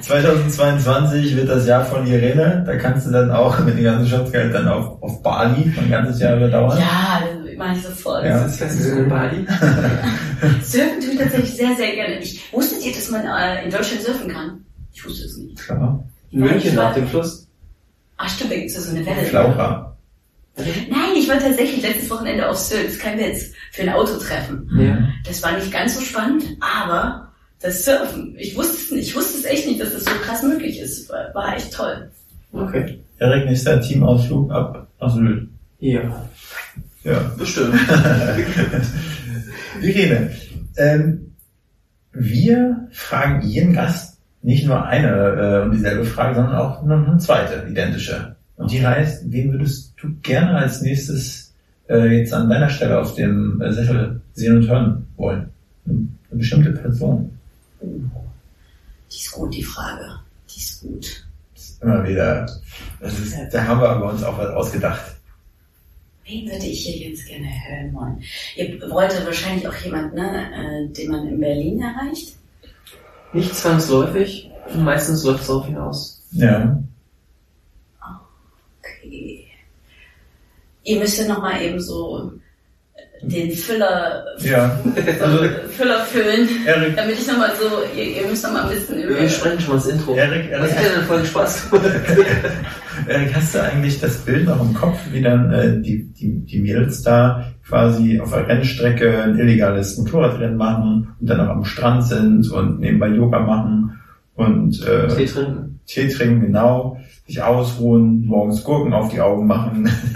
2022 wird das Jahr von Irene. Da kannst du dann auch mit dem ganzen Schutzgeld dann auf, auf Bali ein ganzes Jahr überdauern. Ja, das mache ich sofort. Ja. Das ist Festival in Bali. Surfen tue ich tatsächlich sehr, sehr gerne. Ich wusstet ihr, dass man äh, in Deutschland surfen kann? Ich wusste es nicht. Klar. In München auf dem Fluss. Ach stimmt, da gibt es so eine Welle. Flaucher. Nein, ich war tatsächlich letztes Wochenende auf Sylt, ist kein Witz, für ein Autotreffen. Ja. Das war nicht ganz so spannend, aber das Surfen, ich wusste es nicht, ich wusste es echt nicht, dass das so krass möglich ist. War, war echt toll. Okay. Erik, nächster Teamausflug ab nach Sylt. Ja. Ja. Bestimmt. Irene, ähm, wir fragen jeden Gast nicht nur eine äh, und dieselbe Frage, sondern auch eine zweite, identische. Und die heißt, wen würdest du gerne als nächstes äh, jetzt an deiner Stelle auf dem äh, Sessel sehen und hören wollen? Eine bestimmte Person. Die ist gut, die Frage. Die ist gut. Das ist immer wieder, das ist, da haben wir aber uns auch was ausgedacht. Wen würde ich hier jetzt gerne hören wollen? Ihr wollt wahrscheinlich auch jemand, ne, äh, den man in Berlin erreicht? Nicht zwangsläufig. Meistens läuft es darauf hinaus. Ja. Okay. Ihr müsst ja nochmal eben so den Füller, Ja. Also, Füller füllen, Erik, damit ich nochmal so, ihr, ihr müsst nochmal ein bisschen über... Wir sprechen schon mal das Intro. Erik, Erik, hat dir denn voll Spaß? Erik, hast du eigentlich das Bild noch im Kopf, wie dann äh, die, die, die Mädels da quasi auf der Rennstrecke ein illegales Motorradrennen machen und dann auch am Strand sind und nebenbei Yoga machen und äh, Tee trinken. Tee trinken, genau, sich ausruhen, morgens Gurken auf die Augen machen.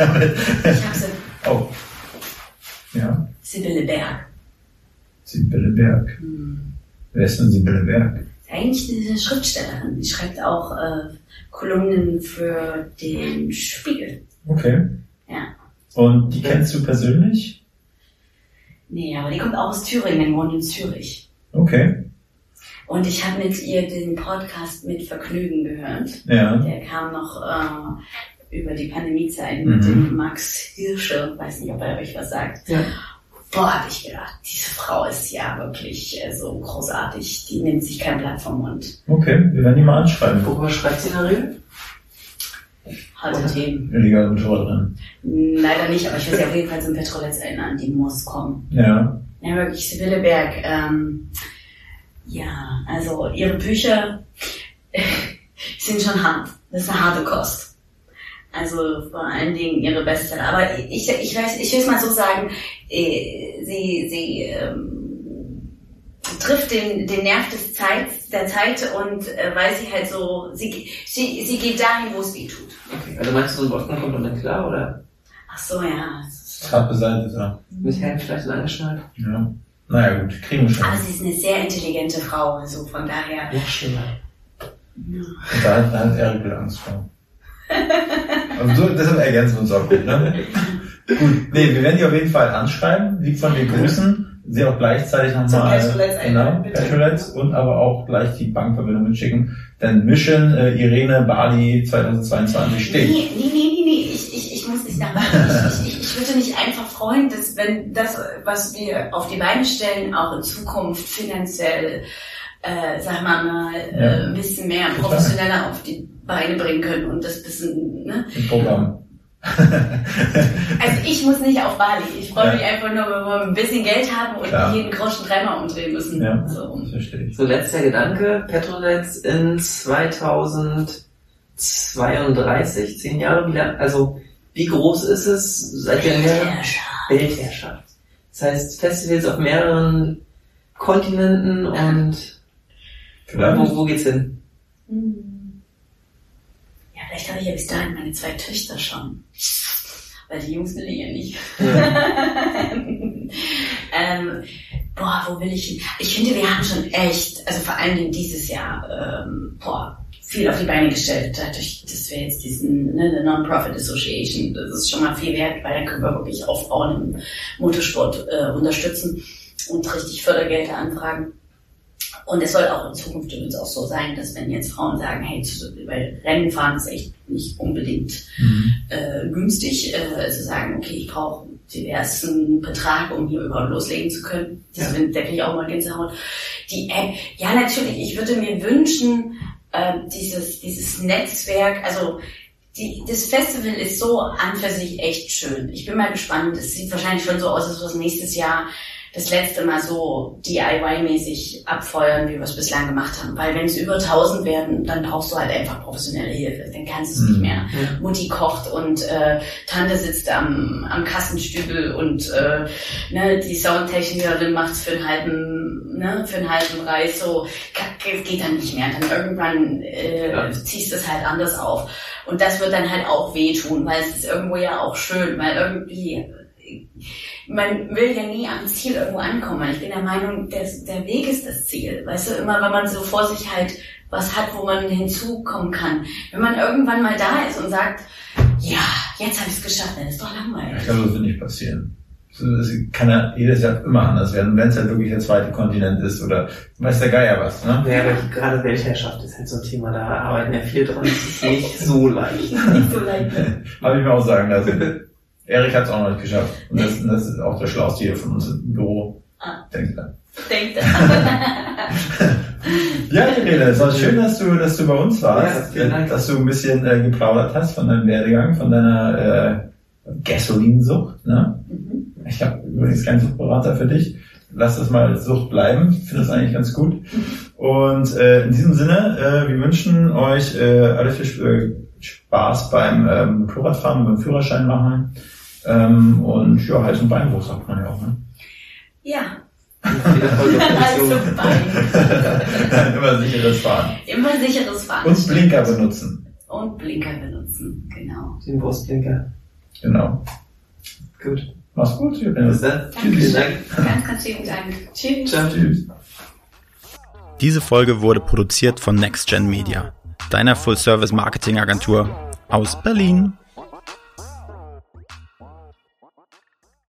Ich hab sie, oh. Ja, Sibylle Berg. Sibylle Berg. Hm. Wer ist denn Sibylle Berg? Eigentlich eine Schriftstellerin. Die schreibt auch äh, Kolumnen für den Spiegel. Okay. Ja. Und die kennst du persönlich? Nee, aber die kommt auch aus Thüringen, wohnt in Zürich. Okay. Und ich habe mit ihr den Podcast mit Vergnügen gehört. Ja. Der kam noch äh, über die Pandemiezeit Mhm. mit dem Max Hirsche. Weiß nicht, ob er euch was sagt. Ja. Boah, hab ich gedacht, diese Frau ist ja wirklich äh, so großartig. Die nimmt sich kein Blatt vom Mund. Okay, wir werden die mal anschreiben. Worüber schreibt sie in der Regel? Harte Themen. Illegale Motorradrennen. Leider nicht, aber ich will sie auf jeden Fall zum Petrolets erinnern. Die muss kommen. Ja. Ja, wirklich, Sibylle Berg. Ähm, ja, also ihre Bücher sind schon hart. Das ist eine harte Kost. Also vor allen Dingen ihre Bestseller. Aber ich, ich weiß, ich will es mal so sagen, äh, sie, sie ähm, trifft den, den Nerv des Zeit, der Zeit und äh, weil sie halt so, sie, sie, sie geht dahin, wo es weh tut. Okay, also meinst du, so ein Wolfgang kommt dann klar, oder? Ach so, ja. Hart beseitigt, ja. Mit Helm vielleicht und angeschnallt? ja. Naja, gut, kriegen wir schon. Aber sie ist eine sehr intelligente Frau, also von daher. Noch schlimmer. Da hat, da hat Erik wieder Angst vor. Aber so, deshalb ergänzen wir uns auch gut, ne? Gut, nee, wir werden die auf jeden Fall anschreiben, lieb von dir grüßen, sie auch gleichzeitig nochmal, Petrolets genau. Petrolets und aber auch gleich die Bankverbindung mitschicken, denn Mission äh, Irene Bali 2022 Nee, steht. nee, nee, nee, nee. Ich, ich, ich muss nicht nachmachen. Ich, ich, ich würde mich einfach freuen, dass wenn das, was wir auf die Beine stellen, auch in Zukunft finanziell, äh, sagen wir mal, äh, ein bisschen mehr professioneller auf die Beine bringen können und das bisschen, ne? Im Programm. Also ich muss nicht auf Bali. Ich freue Ja. mich einfach nur, wenn wir ein bisschen Geld haben und Klar. jeden Groschen dreimal umdrehen müssen. Ja. So. Verstehe ich. So, letzter Gedanke. Petrolets in 2032, zehn Jahre, wie lang, also, wie groß ist es? Seid ihr mehr? Weltherrschaft. Weltherrschaft. Das heißt, Festivals auf mehreren Kontinenten und Vielleicht. wo, wo geht's hin? Hm. Ja, vielleicht habe ich ja bis dahin meine zwei Töchter schon. Weil die Jungs will ich ja nicht. ähm, boah, wo will ich hin? Ich finde, wir haben schon echt, also vor allen Dingen dieses Jahr, ähm, boah, viel auf die Beine gestellt, dadurch, dass wir jetzt diesen, ne, eine Non-Profit Association, das ist schon mal viel wert, weil dann können wir wirklich Aufbauen im Motorsport äh, unterstützen und richtig Fördergelder anfragen. Und es soll auch in Zukunft übrigens auch so sein, dass wenn jetzt Frauen sagen, hey, zu- weil Rennen fahren ist echt nicht unbedingt Mhm. äh, günstig, äh, zu sagen, okay, ich brauche diversen Betrag, um hier überhaupt loslegen zu können. Das Ja. da kriege ich auch mal Gänsehaut. Die App, ja natürlich, ich würde mir wünschen, äh, dieses, dieses Netzwerk, also die, das Festival ist so an für sich echt schön. Ich bin mal gespannt. Es sieht wahrscheinlich schon so aus, als es nächstes Jahr das letzte Mal so DIY-mäßig abfeuern, wie wir es bislang gemacht haben. Weil wenn es über 1000 werden, dann brauchst du halt einfach professionelle Hilfe. Dann kannst du es nicht Mhm. mehr. Mutti kocht und äh, Tante sitzt am, am Kassenstübel und äh, ne, die Soundtechnikerin macht für einen halben, ne, für einen halben Reis so, geht dann nicht mehr. Dann irgendwann äh, Ja. ziehst du es halt anders auf. Und das wird dann halt auch wehtun, weil es ist irgendwo ja auch schön, weil irgendwie man will ja nie am Ziel irgendwo ankommen. Ich bin der Meinung, der, der Weg ist das Ziel. Weißt du, immer wenn man so vor sich halt was hat, wo man hinzukommen kann. Wenn man irgendwann mal da ist und sagt, ja, jetzt habe ich es geschafft, dann ist doch langweilig. Ich glaube, das wird nicht passieren. Das kann ja jedes Jahr immer anders werden, wenn es halt wirklich der zweite Kontinent ist oder weiß der Geier was, ne? Ja, aber gerade Weltherrschaft ist halt so ein Thema, da arbeiten ja viel dran, das ist nicht so leicht. Nicht so leicht. Habe ich mir auch sagen lassen. Erik hat es auch noch nicht geschafft. Und das, das ist auch der Schlauste hier von uns im Büro. Ah. Denkt er. Denkt Ja, Irene, es war schön, dass du, dass du bei uns warst. Ja, vielen Dank. Dass du ein bisschen äh, geplaudert hast von deinem Werdegang, von deiner äh, Gasolinsucht. Ne? Mhm. Ich habe übrigens keinen Suchtberater für dich. Lass das mal Sucht bleiben. Ich finde das eigentlich ganz gut. Und äh, in diesem Sinne, äh, wir wünschen euch äh, alle viel äh, Spaß beim ähm, Motorradfahren, beim Führerschein machen. Ähm, und ja, Hals- und Beinbruch sagt man ja auch. Ne? Ja, also. Bein. Immer sicheres Fahren. Immer sicheres Fahren. Und Blinker benutzen. Und Blinker benutzen, genau. Den Brustblinker. Genau. Gut. Mach's gut, Irene. Bis dann. Danke. Vielen Dank. Ganz, ganz vielen Dank. Tschüss. Ciao. Tschüss. Diese Folge wurde produziert von NextGen Media, deiner Full-Service-Marketing-Agentur aus Berlin.